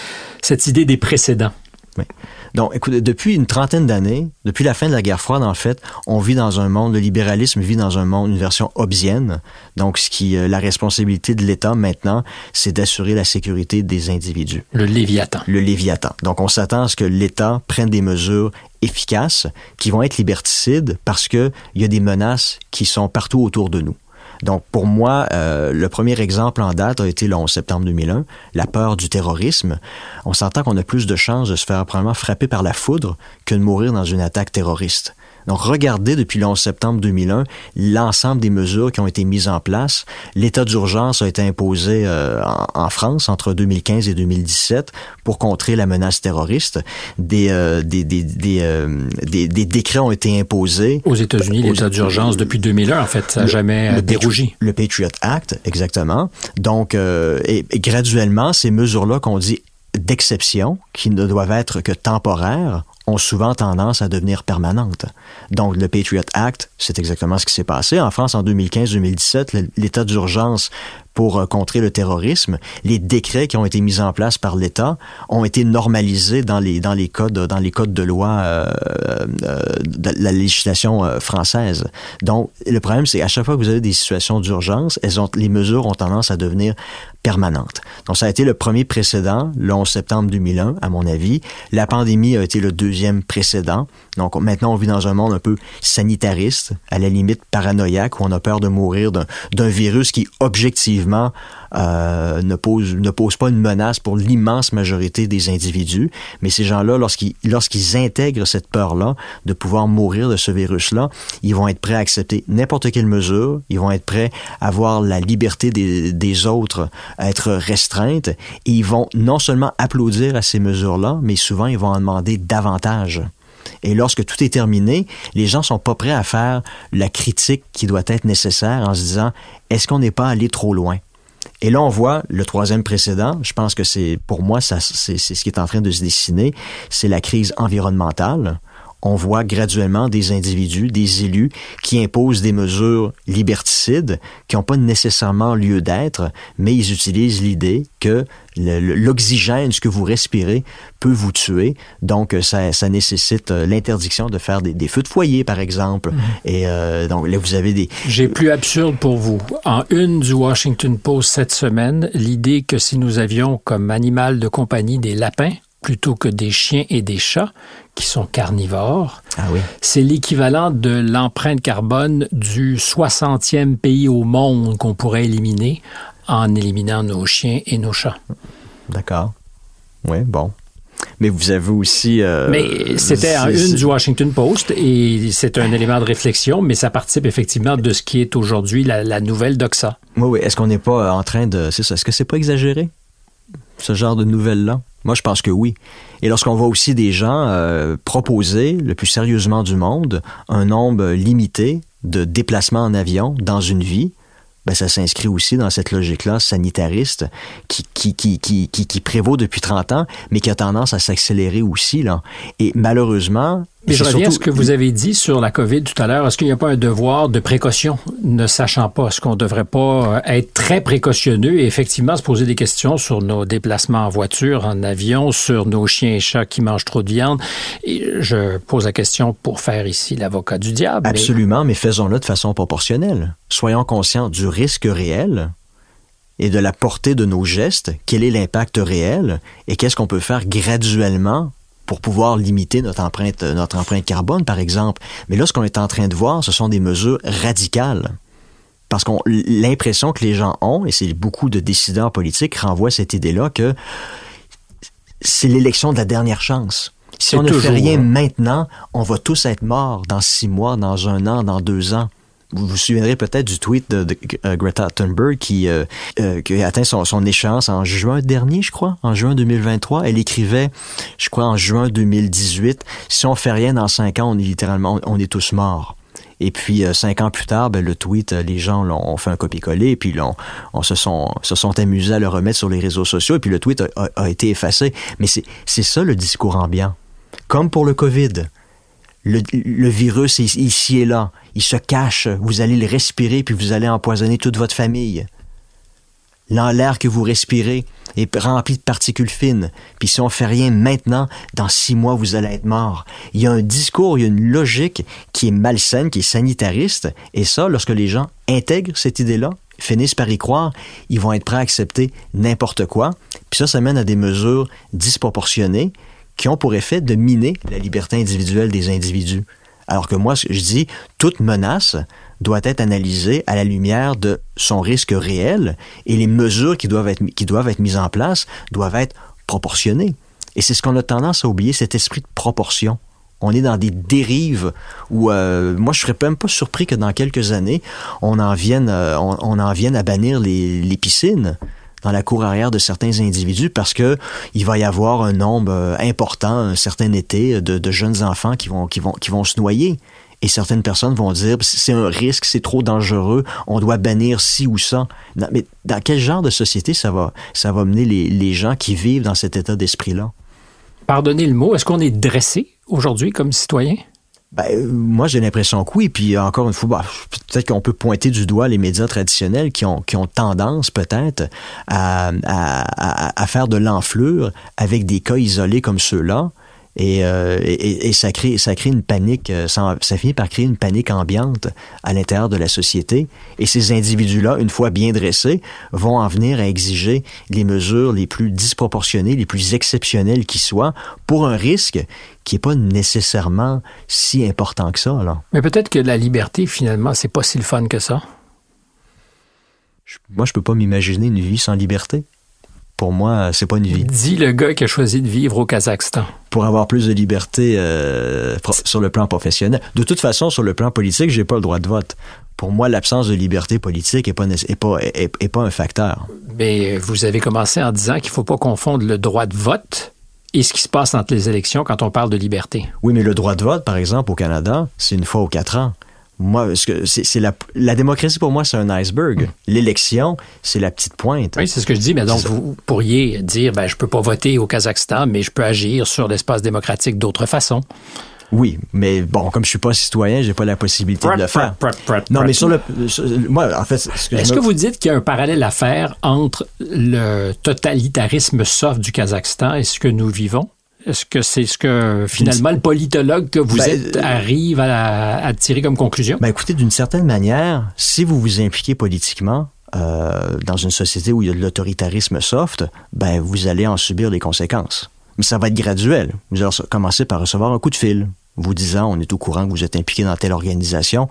cette idée des précédents. Oui. Donc, écoutez, depuis une trentaine d'années, depuis la fin de la guerre froide, en fait, on vit dans un monde, le libéralisme vit dans un monde, une version hobbesienne. Donc, ce qui, euh, la responsabilité de l'État maintenant, c'est d'assurer la sécurité des individus. Le Léviathan. Le Léviathan. Donc, on s'attend à ce que l'État prenne des mesures efficaces qui vont être liberticides parce que il y a des menaces qui sont partout autour de nous. Donc, pour moi, euh, le premier exemple en date a été le 11 septembre 2001, la peur du terrorisme. On s'entend qu'on a plus de chances de se faire probablement frapper par la foudre que de mourir dans une attaque terroriste. Donc, regardez depuis le 11 septembre 2001 l'ensemble des mesures qui ont été mises en place. L'état d'urgence a été imposé euh, en, France entre 2015 et 2017 pour contrer la menace terroriste. Des, euh, des, des, des, euh, des, des, décrets ont été imposés. Aux États-Unis, l'état d'urgence depuis 2001, en fait, ça n'a jamais le dérougi. le Patriot Act, exactement. Donc, et, et graduellement, ces mesures-là qu'on dit d'exception, qui ne doivent être que temporaires, ont souvent tendance à devenir permanentes. Donc, le Patriot Act, c'est exactement ce qui s'est passé. En France, en 2015-2017, l'état d'urgence pour euh, contrer le terrorisme, les décrets qui ont été mis en place par l'État ont été normalisés dans les dans les codes dans les codes de loi euh, euh, de la législation française. Donc le problème c'est à chaque fois que vous avez des situations d'urgence, les mesures ont tendance à devenir permanentes. Donc ça a été le premier précédent le 11 septembre 2001 à mon avis. La pandémie a été le deuxième précédent. Donc maintenant on vit dans un monde un peu sanitariste, à la limite paranoïaque où on a peur de mourir d'un virus qui objectivement euh, ne, pose, ne pose pas une menace pour l'immense majorité des individus. Mais ces gens-là, lorsqu'ils lorsqu'ils intègrent cette peur-là de pouvoir mourir de ce virus-là, ils vont être prêts à accepter n'importe quelle mesure. Ils vont être prêts à voir la liberté des, des autres être restreinte. Et ils vont non seulement applaudir à ces mesures-là, mais souvent ils vont en demander davantage. Et lorsque tout est terminé, les gens sont pas prêts à faire la critique qui doit être nécessaire en se disant est-ce qu'on n'est pas allé trop loin? Et là, on voit le troisième précédent. Je pense que c'est, pour moi, c'est ce qui est en train de se dessiner. C'est la crise environnementale on voit graduellement des individus, des élus qui imposent des mesures liberticides qui n'ont pas nécessairement lieu d'être, mais ils utilisent l'idée que l'oxygène, ce que vous respirez, peut vous tuer. Donc, ça, ça nécessite euh, l'interdiction de faire des, feux de foyer, par exemple. Mhm. Et euh, donc, là, vous avez des... J'ai plus absurde pour vous. En une du Washington Post cette semaine, l'idée que si nous avions comme animal de compagnie des lapins, plutôt que des chiens et des chats qui sont carnivores. Ah oui. C'est l'équivalent de l'empreinte carbone du 60e pays au monde qu'on pourrait éliminer en éliminant nos chiens et nos chats. D'accord. Oui, bon. Mais vous avez aussi... Euh, mais c'était en une du Washington Post et c'est un élément de réflexion, mais ça participe effectivement de ce qui est aujourd'hui la, la, nouvelle Doxa. Oui, oui. Est-ce qu'on n'est pas en train de... C'est ça. Est-ce que c'est pas exagéré, ce genre de nouvelles-là? Moi, je pense que oui. Et lorsqu'on voit aussi des gens euh, proposer, le plus sérieusement du monde, un nombre limité de déplacements en avion dans une vie, ben ça s'inscrit aussi dans cette logique-là sanitariste qui, qui, qui, qui, qui, prévaut depuis 30 ans, mais qui a tendance à s'accélérer aussi. Là. Et malheureusement, mais je reviens à ce que vous avez dit sur la COVID tout à l'heure. Est-ce qu'il n'y a pas un devoir de précaution, ne sachant pas? Est-ce qu'on ne devrait pas euh, être très précautionneux et effectivement se poser des questions sur nos déplacements en voiture, en avion, sur nos chiens et chats qui mangent trop de viande? Et je pose la question pour faire ici l'avocat du diable. Absolument, mais faisons-le de façon proportionnelle. Soyons conscients du risque réel et de la portée de nos gestes, quel est l'impact réel et qu'est-ce qu'on peut faire graduellement pour pouvoir limiter notre empreinte, notre empreinte carbone, par exemple. Mais là, ce qu'on est en train de voir, ce sont des mesures radicales. Parce qu'on l'impression que les gens ont, et c'est beaucoup de décideurs politiques renvoient cette idée-là que c'est l'élection de la dernière chance. Si on ne fait rien maintenant, on va tous être morts dans six mois, dans un an, dans deux ans. Vous vous souviendrez peut-être du tweet de, euh, Greta Thunberg qui, euh, euh, qui a atteint son, son, échéance en juin dernier, je crois, en juin 2023. Elle écrivait, je crois, en juin 2018, si on fait rien dans cinq ans, on est littéralement, on est tous morts. Et puis cinq ans plus tard, ben, le tweet, les gens l'ont fait un copier-coller, puis on, on, se sont se sont amusés à le remettre sur les réseaux sociaux, et puis le tweet a, a été effacé. Mais c'est ça le discours ambiant. Comme pour le COVID le, virus est ici et là. Il se cache. Vous allez le respirer puis vous allez empoisonner toute votre famille. L'air que vous respirez est rempli de particules fines. Puis si on fait rien maintenant, dans six mois, vous allez être mort. Il y a un discours, il y a une logique qui est malsaine, qui est sanitariste. Et ça, lorsque les gens intègrent cette idée-là, finissent par y croire, ils vont être prêts à accepter n'importe quoi. Puis ça, ça mène à des mesures disproportionnées qui ont pour effet de miner la liberté individuelle des individus. Alors que moi, je dis, toute menace doit être analysée à la lumière de son risque réel et les mesures qui doivent être, mises en place doivent être proportionnées. Et c'est ce qu'on a tendance à oublier, cet esprit de proportion. On est dans des dérives où euh, moi je serais même pas surpris que dans quelques années on en vienne euh, à bannir les piscines dans la cour arrière de certains individus parce que il va y avoir un nombre euh, important, un certain été, de, jeunes enfants qui vont se noyer. Et certaines personnes vont dire c'est un risque, c'est trop dangereux, on doit bannir ci ou ça. mais dans quel genre de société ça va, ça va mener les, les gens qui vivent dans cet état d'esprit-là? Pardonnez le mot, est-ce qu'on est dressé aujourd'hui comme citoyen? Ben, euh, moi, j'ai l'impression que oui. Puis encore une fois, bah, peut-être qu'on peut pointer du doigt les médias traditionnels qui ont, tendance peut-être à, faire de l'enflure avec des cas isolés comme ceux-là. Et, euh, et, et, ça crée ça crée une panique euh, ça, ça, finit par créer une panique ambiante à l'intérieur de la société et ces individus là une fois bien dressés vont en venir à exiger les mesures les plus disproportionnées les plus exceptionnelles qui soient pour un risque qui est pas nécessairement si important que ça là. Mais peut-être que la liberté finalement c'est pas si le fun que ça. moi je peux pas m'imaginer une vie sans liberté pour moi, c'est pas une vie. Dit le gars qui a choisi de vivre au Kazakhstan. Pour avoir plus de liberté euh, sur le plan professionnel. De toute façon, sur le plan politique, j'ai pas le droit de vote. Pour moi, l'absence de liberté politique est pas, est pas, est, pas un facteur. Mais vous avez commencé en disant qu'il faut pas confondre le droit de vote et ce qui se passe entre les élections quand on parle de liberté. Oui, mais le droit de vote, par exemple, au Canada, c'est une fois aux quatre ans moi, c'est la, la démocratie pour moi, c'est un iceberg. L'élection, c'est la petite pointe. Oui, c'est ce que je dis. Mais donc, vous pourriez dire, ben, je peux pas voter au Kazakhstan, mais je peux agir sur l'espace démocratique d'autres façons. Oui, mais bon, comme je suis pas citoyen, j'ai pas la possibilité de le faire. non, mais sur le, moi, en fait, est-ce que vous dites qu'il y a un parallèle à faire entre le totalitarisme soft du Kazakhstan et ce que nous vivons? Est-ce que c'est ce que finalement le politologue que vous ben, êtes arrive à, tirer comme conclusion? Ben écoutez, d'une certaine manière, si vous vous impliquez politiquement, euh, dans une société où il y a de l'autoritarisme soft, ben vous allez en subir les conséquences. Mais ça va être graduel. Vous allez commencer par recevoir un coup de fil, vous disant on est au courant que vous êtes impliqué dans telle organisation.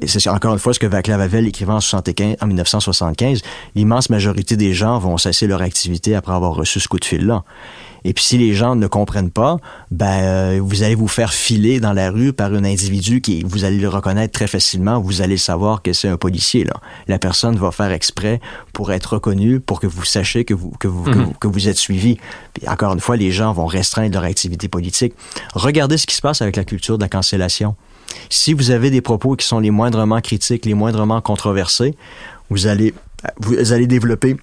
Et c'est encore une fois ce que Vaclav Havel écrivait en, 75, en 1975. L'immense majorité des gens vont cesser leur activité après avoir reçu ce coup de fil-là. Et puis si les gens ne comprennent pas, ben euh, vous allez vous faire filer dans la rue par un individu qui vous allez le reconnaître très facilement, vous allez savoir que c'est un policier là. La personne va faire exprès pour être reconnue, pour que vous sachiez que vous que vous, que, mhm. vous que vous êtes suivi. Puis encore une fois, les gens vont restreindre leur activité politique. Regardez ce qui se passe avec la culture de la cancellation. Si vous avez des propos qui sont les moindrement critiques, les moindrement controversés, vous allez, vous allez développer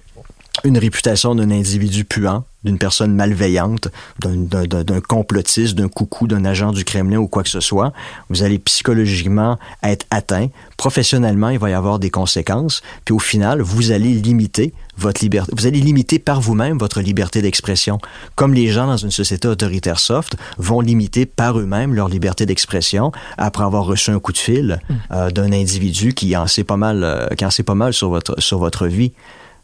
une réputation d'un individu puant, d'une personne malveillante, d'un complotiste, d'un coucou, d'un agent du Kremlin ou quoi que ce soit. Vous allez psychologiquement être atteint. Professionnellement, il va y avoir des conséquences. Puis au final, vous allez limiter votre liberté. Vous allez limiter par vous-même votre liberté d'expression. Comme les gens dans une société autoritaire soft vont limiter par eux-mêmes leur liberté d'expression après avoir reçu un coup de fil mm. euh, d'un individu qui en sait pas mal, euh, qui en sait pas mal sur votre, sur votre vie.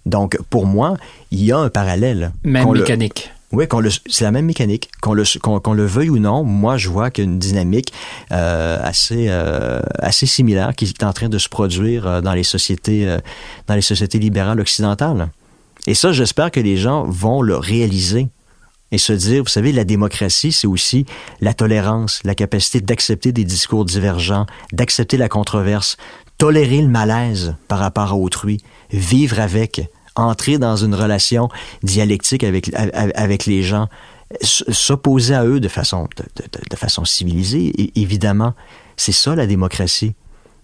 Donc, pour moi, il y a un parallèle. Même mécanique. Oui, c'est la même mécanique. Qu'on le, qu'on, le veuille ou non, moi, je vois qu'il y a une dynamique euh, assez, euh, assez similaire qui est en train de se produire euh, dans les sociétés, dans les sociétés libérales occidentales. Et ça, j'espère que les gens vont le réaliser et se dire, vous savez, la démocratie, c'est aussi la tolérance, la capacité d'accepter des discours divergents, d'accepter la controverse, tolérer le malaise par rapport à autrui, vivre avec, entrer dans une relation dialectique avec, avec les gens, s'opposer à eux de façon, de, façon civilisée, évidemment. C'est ça la démocratie.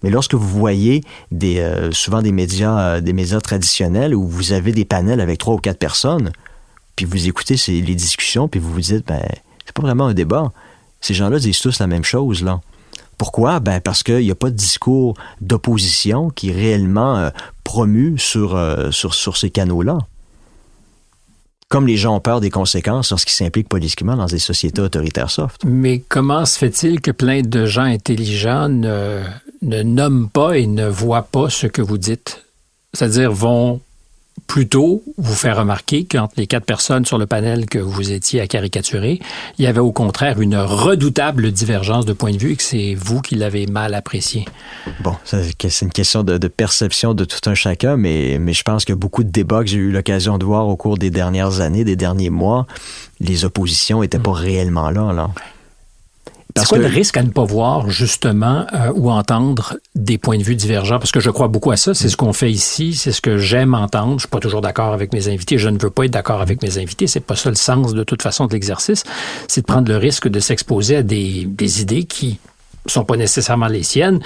Mais lorsque vous voyez des, euh, souvent des médias, euh, des médias traditionnels où vous avez des panels avec trois ou quatre personnes, puis vous écoutez les discussions, puis vous vous dites, ben, c'est pas vraiment un débat. Ces gens-là disent tous la même chose, là. Pourquoi? Ben parce qu'il n'y a pas de discours d'opposition qui est réellement euh, euh, sur ces canaux-là. Comme les gens ont peur des conséquences lorsqu'ils s'impliquent politiquement dans des sociétés autoritaires soft. Mais comment se fait-il que plein de gens intelligents ne, ne nomment pas et ne voient pas ce que vous dites? C'est-à-dire vont plutôt vous faire remarquer qu'entre les quatre personnes sur le panel que vous étiez à caricaturer, il y avait au contraire une redoutable divergence de point de vue et que c'est vous qui l'avez mal apprécié. Bon, c'est une question de, perception de tout un chacun, mais, mais je pense que beaucoup de débats que j'ai eu l'occasion de voir au cours des dernières années, des derniers mois, les oppositions n'étaient pas réellement là. là. C'est quoi le risque à ne pas voir justement euh, ou entendre des points de vue divergents? Parce que je crois beaucoup à ça. C'est ce qu'on fait ici. C'est ce que j'aime entendre. Je suis pas toujours d'accord avec mes invités. Je ne veux pas être d'accord avec mes invités. C'est pas ça le sens de toute façon de l'exercice. C'est de prendre le risque de s'exposer à des, des idées qui sont pas nécessairement les siennes.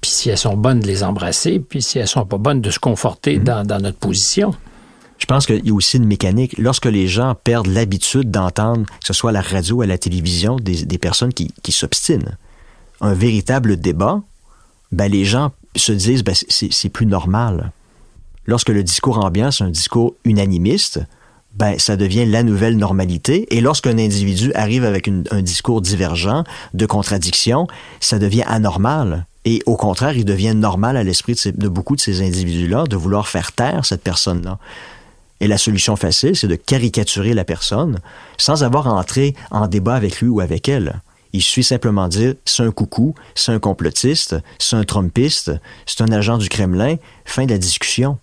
Puis si elles sont bonnes, de les embrasser. Puis si elles sont pas bonnes, de se conforter mm-hmm. dans, dans notre position. Je pense qu'il y a aussi une mécanique. Lorsque les gens perdent l'habitude d'entendre, que ce soit à la radio ou à la télévision, des, des personnes qui, qui s'obstinent, un véritable débat, ben les gens se disent ben c'est plus normal. Lorsque le discours ambiant, c'est un discours unanimiste, ben ça devient la nouvelle normalité. Et lorsqu'un individu arrive avec un discours divergent, de contradiction, ça devient anormal. Et au contraire, il devient normal à l'esprit de, beaucoup de ces individus-là de vouloir faire taire cette personne-là. Et la solution facile, c'est de caricaturer la personne sans avoir à entrer en débat avec lui ou avec elle. Il suffit simplement de dire c'est un coucou, c'est un complotiste, c'est un trumpiste, c'est un agent du Kremlin, fin de la discussion.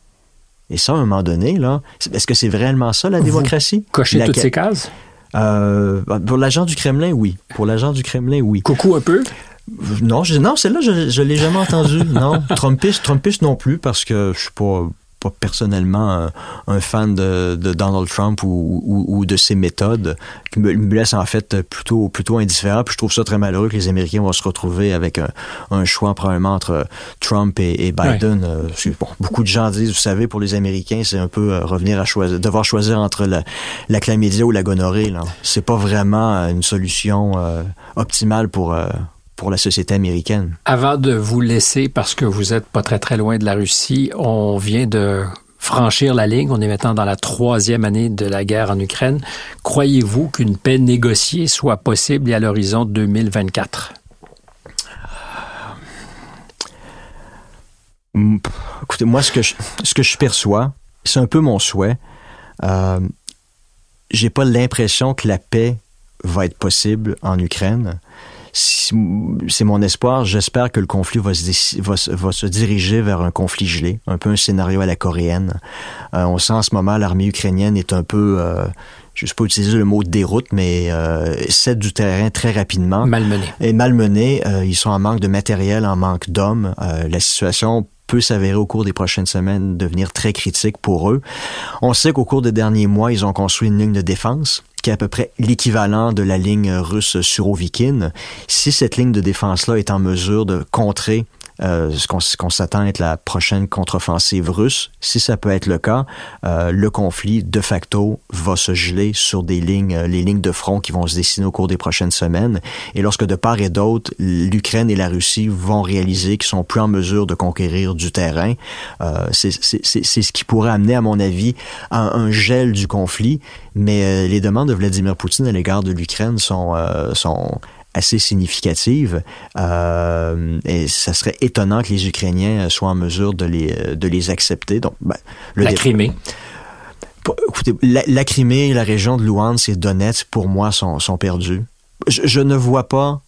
Et ça, à un moment donné, là, est-ce que c'est vraiment ça la démocratie? Cocher toutes ces cases? Euh, pour l'agent du Kremlin, oui. Pour l'agent du Kremlin, oui. Coucou un peu? Non, je, non, celle-là, je, je l'ai jamais entendu. <laughs> Non, Trumpiste, Trumpiste non plus, parce que je suis pas pas personnellement un, fan de, Donald Trump ou, de ses méthodes, qui me, laisse en fait plutôt, plutôt indifférent. Puis je trouve ça très malheureux que les Américains vont se retrouver avec un, choix probablement entre Trump et, Biden. Euh, beaucoup de gens disent, vous savez, pour les Américains, c'est un peu euh, revenir à choisir, devoir choisir entre la, la chlamydia ou la gonorrhée. C'est pas vraiment une solution euh, optimale pour pour la société américaine. Avant de vous laisser, parce que vous êtes pas très très loin de la Russie, on vient de franchir la ligne. On est maintenant dans la troisième année de la guerre en Ukraine. Croyez-vous qu'une paix négociée soit possible à l'horizon 2024? Écoutez, moi, ce que je, ce que je perçois, c'est un peu mon souhait. Euh, J'ai pas l'impression que la paix va être possible en Ukraine c'est mon espoir. J'espère que le conflit va se, va, va, se diriger vers un conflit gelé, un peu un scénario à la coréenne. Euh, on sent en ce moment l'armée ukrainienne est un peu, euh, je ne sais pas utiliser le mot déroute, mais euh, cède du terrain très rapidement. Malmené. Et malmené. Euh, ils sont en manque de matériel, en manque d'hommes. Euh, la situation peut s'avérer au cours des prochaines semaines devenir très critique pour eux. On sait qu'au cours des derniers mois, ils ont construit une ligne de défense qui est à peu près l'équivalent de la ligne russe Surovikin. Si cette ligne de défense-là est en mesure de contrer euh, ce qu'on s'attend être la prochaine contre-offensive russe, si ça peut être le cas, euh, le conflit de facto va se geler sur des lignes, les lignes de front qui vont se dessiner au cours des prochaines semaines. Et lorsque de part et d'autre, l'Ukraine et la Russie vont réaliser qu'ils sont plus en mesure de conquérir du terrain, euh, c'est ce qui pourrait amener, à mon avis, à un gel du conflit. Mais les demandes de Vladimir Poutine à l'égard de l'Ukraine sont, sont assez significative. Euh, et ça serait étonnant que les Ukrainiens soient en mesure de les, de les accepter. Donc, ben, la Crimée. Écoutez, la, Crimée, la région de Luhansk et Donetsk, pour moi, sont, sont perdus. Je, je, ne vois pas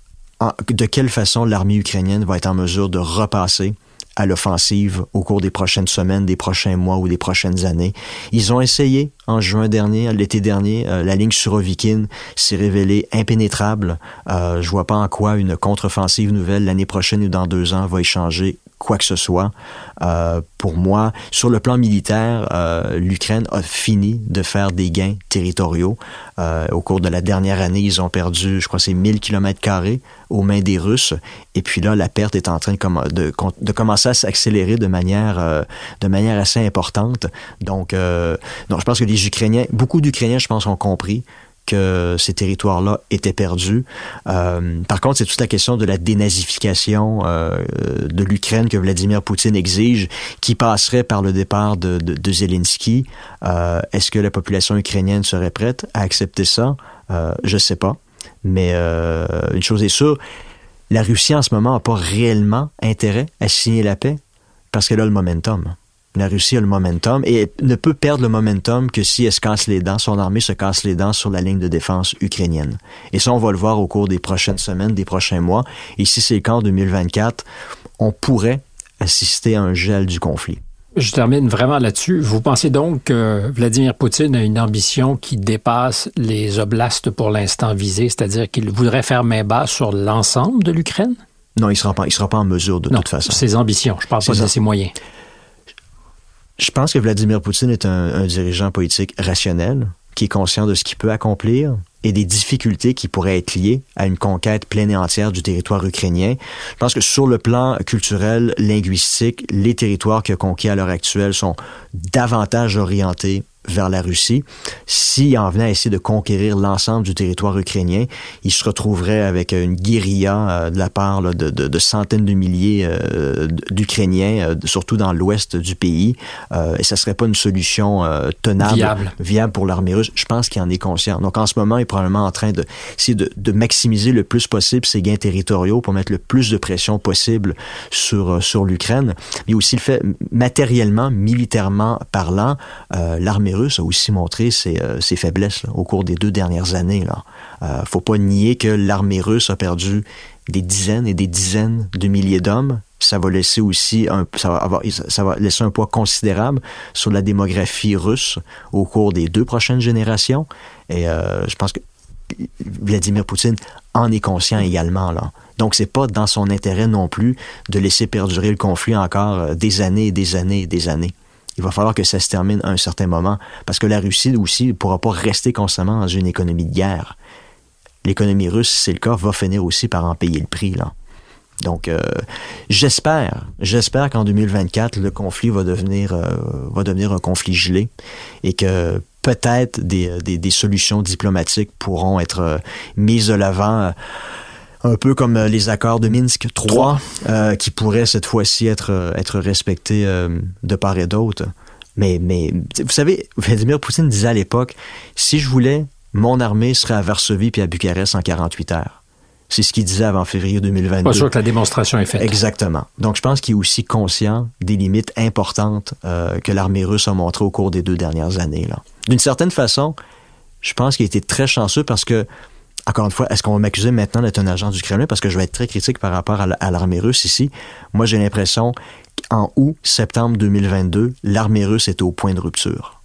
de quelle façon l'armée ukrainienne va être en mesure de repasser à l'offensive au cours des prochaines semaines, des prochains mois ou des prochaines années. Ils ont essayé en juin dernier, l'été dernier, euh, la ligne surovikine s'est révélée impénétrable. Euh, je vois pas en quoi une contre-offensive nouvelle l'année prochaine ou dans deux ans va échanger quoi que ce soit. Euh, pour moi, sur le plan militaire, euh, l'Ukraine a fini de faire des gains territoriaux. Euh, au cours de la dernière année, ils ont perdu, je crois, c'est 1000 km carrés aux mains des Russes. Et puis là, la perte est en train de, commencer à s'accélérer de manière, assez importante. Donc, donc, je pense que les Ukrainiens, beaucoup d'Ukrainiens, je pense, ont compris que ces territoires-là étaient perdus. Euh, par contre, c'est toute la question de la dénazification euh, de l'Ukraine que Vladimir Poutine exige, qui passerait par le départ de, Zelensky. Euh, Est-ce que la population ukrainienne serait prête à accepter ça? Euh, je sais pas. Mais une chose est sûre, la Russie en ce moment n'a pas réellement intérêt à signer la paix parce qu'elle a le momentum. La Russie a le momentum et ne peut perdre le momentum que si elle se casse les dents, son armée se casse les dents sur la ligne de défense ukrainienne. Et ça, on va le voir au cours des prochaines semaines, des prochains mois. Et si c'est le cas en 2024, on pourrait assister à un gel du conflit. Je termine vraiment là-dessus. Vous pensez donc que Vladimir Poutine a une ambition qui dépasse les oblasts pour l'instant visés, c'est-à-dire qu'il voudrait faire main basse sur l'ensemble de l'Ukraine? Non, il ne sera, pas, il sera pas en mesure de toute façon. Ses ambitions, je parle pas de ses moyens. Je pense que Vladimir Poutine est un, dirigeant politique rationnel, qui est conscient de ce qu'il peut accomplir et des difficultés qui pourraient être liées à une conquête pleine et entière du territoire ukrainien. Je pense que sur le plan culturel, linguistique, les territoires qu'il a conquis à l'heure actuelle sont davantage orientés vers la Russie. S'il en venait à essayer de conquérir l'ensemble du territoire ukrainien, il se retrouverait avec une guérilla euh, de la part là, de, de, de, centaines de milliers euh, d'Ukrainiens, euh, surtout dans l'ouest du pays. Euh, et ça serait pas une solution euh, tenable, viable. viable pour l'armée russe. Je pense qu'il en est conscient. Donc en ce moment, il est probablement en train de, de, de maximiser le plus possible ses gains territoriaux pour mettre le plus de pression possible sur, sur l'Ukraine. Mais aussi le fait, matériellement, militairement parlant, l'armée a aussi montré ses, euh, ses faiblesses au cours des deux dernières années. Là. Euh, faut pas nier que l'armée russe a perdu des dizaines et des dizaines de milliers d'hommes. Ça va laisser aussi un, ça va, laisser un poids considérable sur la démographie russe au cours des deux prochaines générations. Et euh, je pense que Vladimir Poutine en est conscient également là. Donc c'est pas dans son intérêt non plus de laisser perdurer le conflit encore des années et des années et des années il va falloir que ça se termine à un certain moment, parce que la Russie aussi ne pourra pas rester constamment dans une économie de guerre. L'économie russe, si c'est le cas, va finir aussi par en payer le prix. Là. Donc, euh, j'espère, j'espère qu'en 2024, le conflit va devenir, euh, va devenir un conflit gelé et que peut-être des, des, des, solutions diplomatiques pourront être euh, mises de l'avant un peu comme euh, les accords de Minsk 3, euh, qui pourraient cette fois-ci être, euh, être respectés euh, de part et d'autre. Mais, mais vous savez, Vladimir Poutine disait à l'époque, si je voulais, mon armée serait à Varsovie puis à Bucarest en 48 heures. C'est ce qu'il disait avant février 2022. Pas sûr que la démonstration est faite. Exactement. Donc, je pense qu'il est aussi conscient des limites importantes euh, que l'armée russe a montrées au cours des deux dernières années. D'une certaine façon, je pense qu'il a été très chanceux parce que encore une fois, est-ce qu'on va m'accuser maintenant d'être un agent du Kremlin? Parce que je vais être très critique par rapport à l'armée russe ici. Moi, j'ai l'impression qu'en août, septembre 2022, l'armée russe est au point de rupture.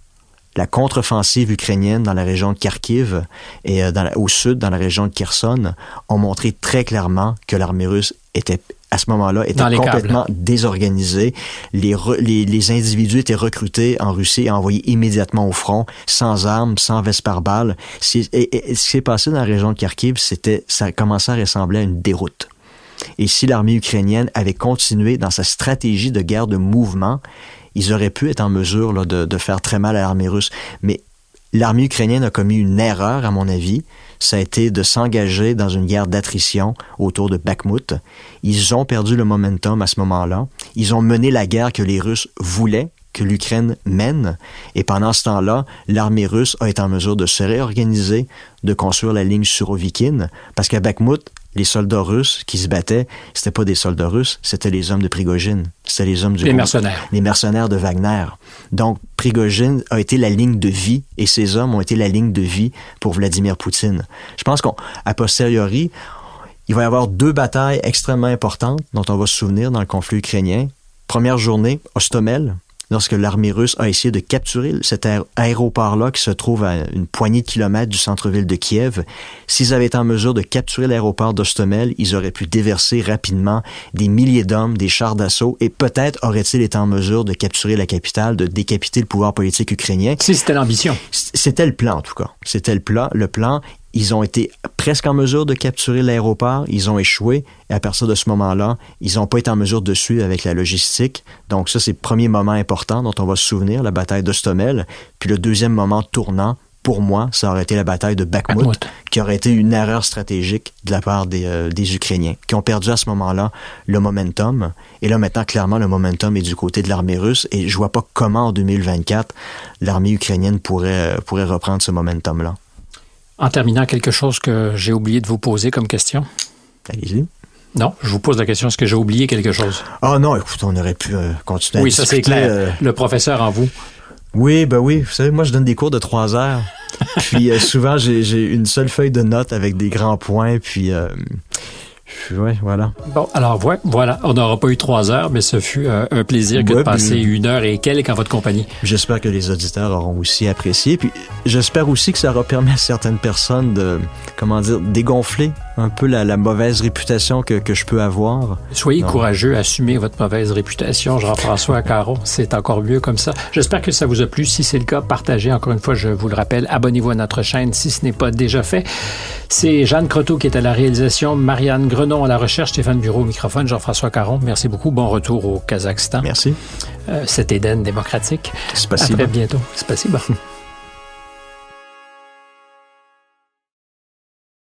La contre-offensive ukrainienne dans la région de Kharkiv et la, au sud, dans la région de Kherson, ont montré très clairement que l'armée russe était à ce moment-là était complètement câbles. désorganisé. Les, les, les, individus étaient recrutés en Russie et envoyés immédiatement au front, sans armes, sans veste par balle. Et, et, ce qui s'est passé dans la région de Kharkiv, c'était, ça commençait à ressembler à une déroute. Et si l'armée ukrainienne avait continué dans sa stratégie de guerre de mouvement, ils auraient pu être en mesure là, de, de faire très mal à l'armée russe. Mais l'armée ukrainienne a commis une erreur, à mon avis. Ça a été de s'engager dans une guerre d'attrition autour de Bakhmut. Ils ont perdu le momentum à ce moment-là. Ils ont mené la guerre que les Russes voulaient que l'Ukraine mène. Et pendant ce temps-là, l'armée russe a été en mesure de se réorganiser, de construire la ligne Surovikine, parce qu'à Bakhmut, les soldats russes qui se battaient, c'était pas des soldats russes, c'était les hommes de Prigogine, c'était les hommes du les mercenaires, les mercenaires de Wagner. Donc Prigogine a été la ligne de vie et ces hommes ont été la ligne de vie pour Vladimir Poutine. Je pense qu'à posteriori, il va y avoir deux batailles extrêmement importantes dont on va se souvenir dans le conflit ukrainien. Première journée, Ostomel, lorsque l'armée russe a essayé de capturer cet aéroport-là qui se trouve à une poignée de kilomètres du centre-ville de Kiev. S'ils avaient été en mesure de capturer l'aéroport d'Ostomel, ils auraient pu déverser rapidement des milliers d'hommes, des chars d'assaut, et peut-être auraient-ils été en mesure de capturer la capitale, de décapiter le pouvoir politique ukrainien. Si c'était l'ambition. C'était le plan, en tout cas. C'était le plan. Le plan. Ils ont été presque en mesure de capturer l'aéroport, ils ont échoué, et à partir de ce moment-là, ils n'ont pas été en mesure de suivre avec la logistique. Donc ça, c'est le premier moment important dont on va se souvenir, la bataille d'Ostomel. Puis le deuxième moment tournant, pour moi, ça aurait été la bataille de Bakhmut, Bakhmut. qui aurait été une erreur stratégique de la part des, euh, des Ukrainiens, qui ont perdu à ce moment-là le momentum. Et là, maintenant, clairement, le momentum est du côté de l'armée russe. Et je vois pas comment, en 2024, l'armée ukrainienne pourrait, euh, pourrait reprendre ce momentum-là. En terminant, quelque chose que j'ai oublié de vous poser comme question? Allez-y. Non, je vous pose la question, est-ce que j'ai oublié quelque chose? Ah non, écoute, on aurait pu euh, continuer oui, à ça c'est clair. Euh... Le professeur en vous. Oui, ben oui. Vous savez, moi, je donne des cours de trois heures. <laughs> puis euh, souvent, j'ai une seule feuille de notes avec des grands points. Puis Ouais, voilà. Bon, alors voilà, on n'aura pas eu trois heures, mais ce fut euh, un plaisir que de passer une heure et quelques en votre compagnie. J'espère que les auditeurs auront aussi apprécié. Puis j'espère aussi que ça aura permis à certaines personnes de, comment dire, dégonfler un peu la, la mauvaise réputation que, que, je peux avoir. Soyez courageux, assumez votre mauvaise réputation, Jean-François Caron. C'est encore mieux comme ça. J'espère que ça vous a plu. Si c'est le cas, partagez. Encore une fois, je vous le rappelle, abonnez-vous à notre chaîne si ce n'est pas déjà fait. C'est Jeanne Croteau qui est à la réalisation, Marianne Grenon à la recherche, Stéphane Bureau au microphone, Jean-François Caron. Merci beaucoup. Bon retour au Kazakhstan. Merci. Euh, cet Éden démocratique. C'est. À très bientôt. C'est possible.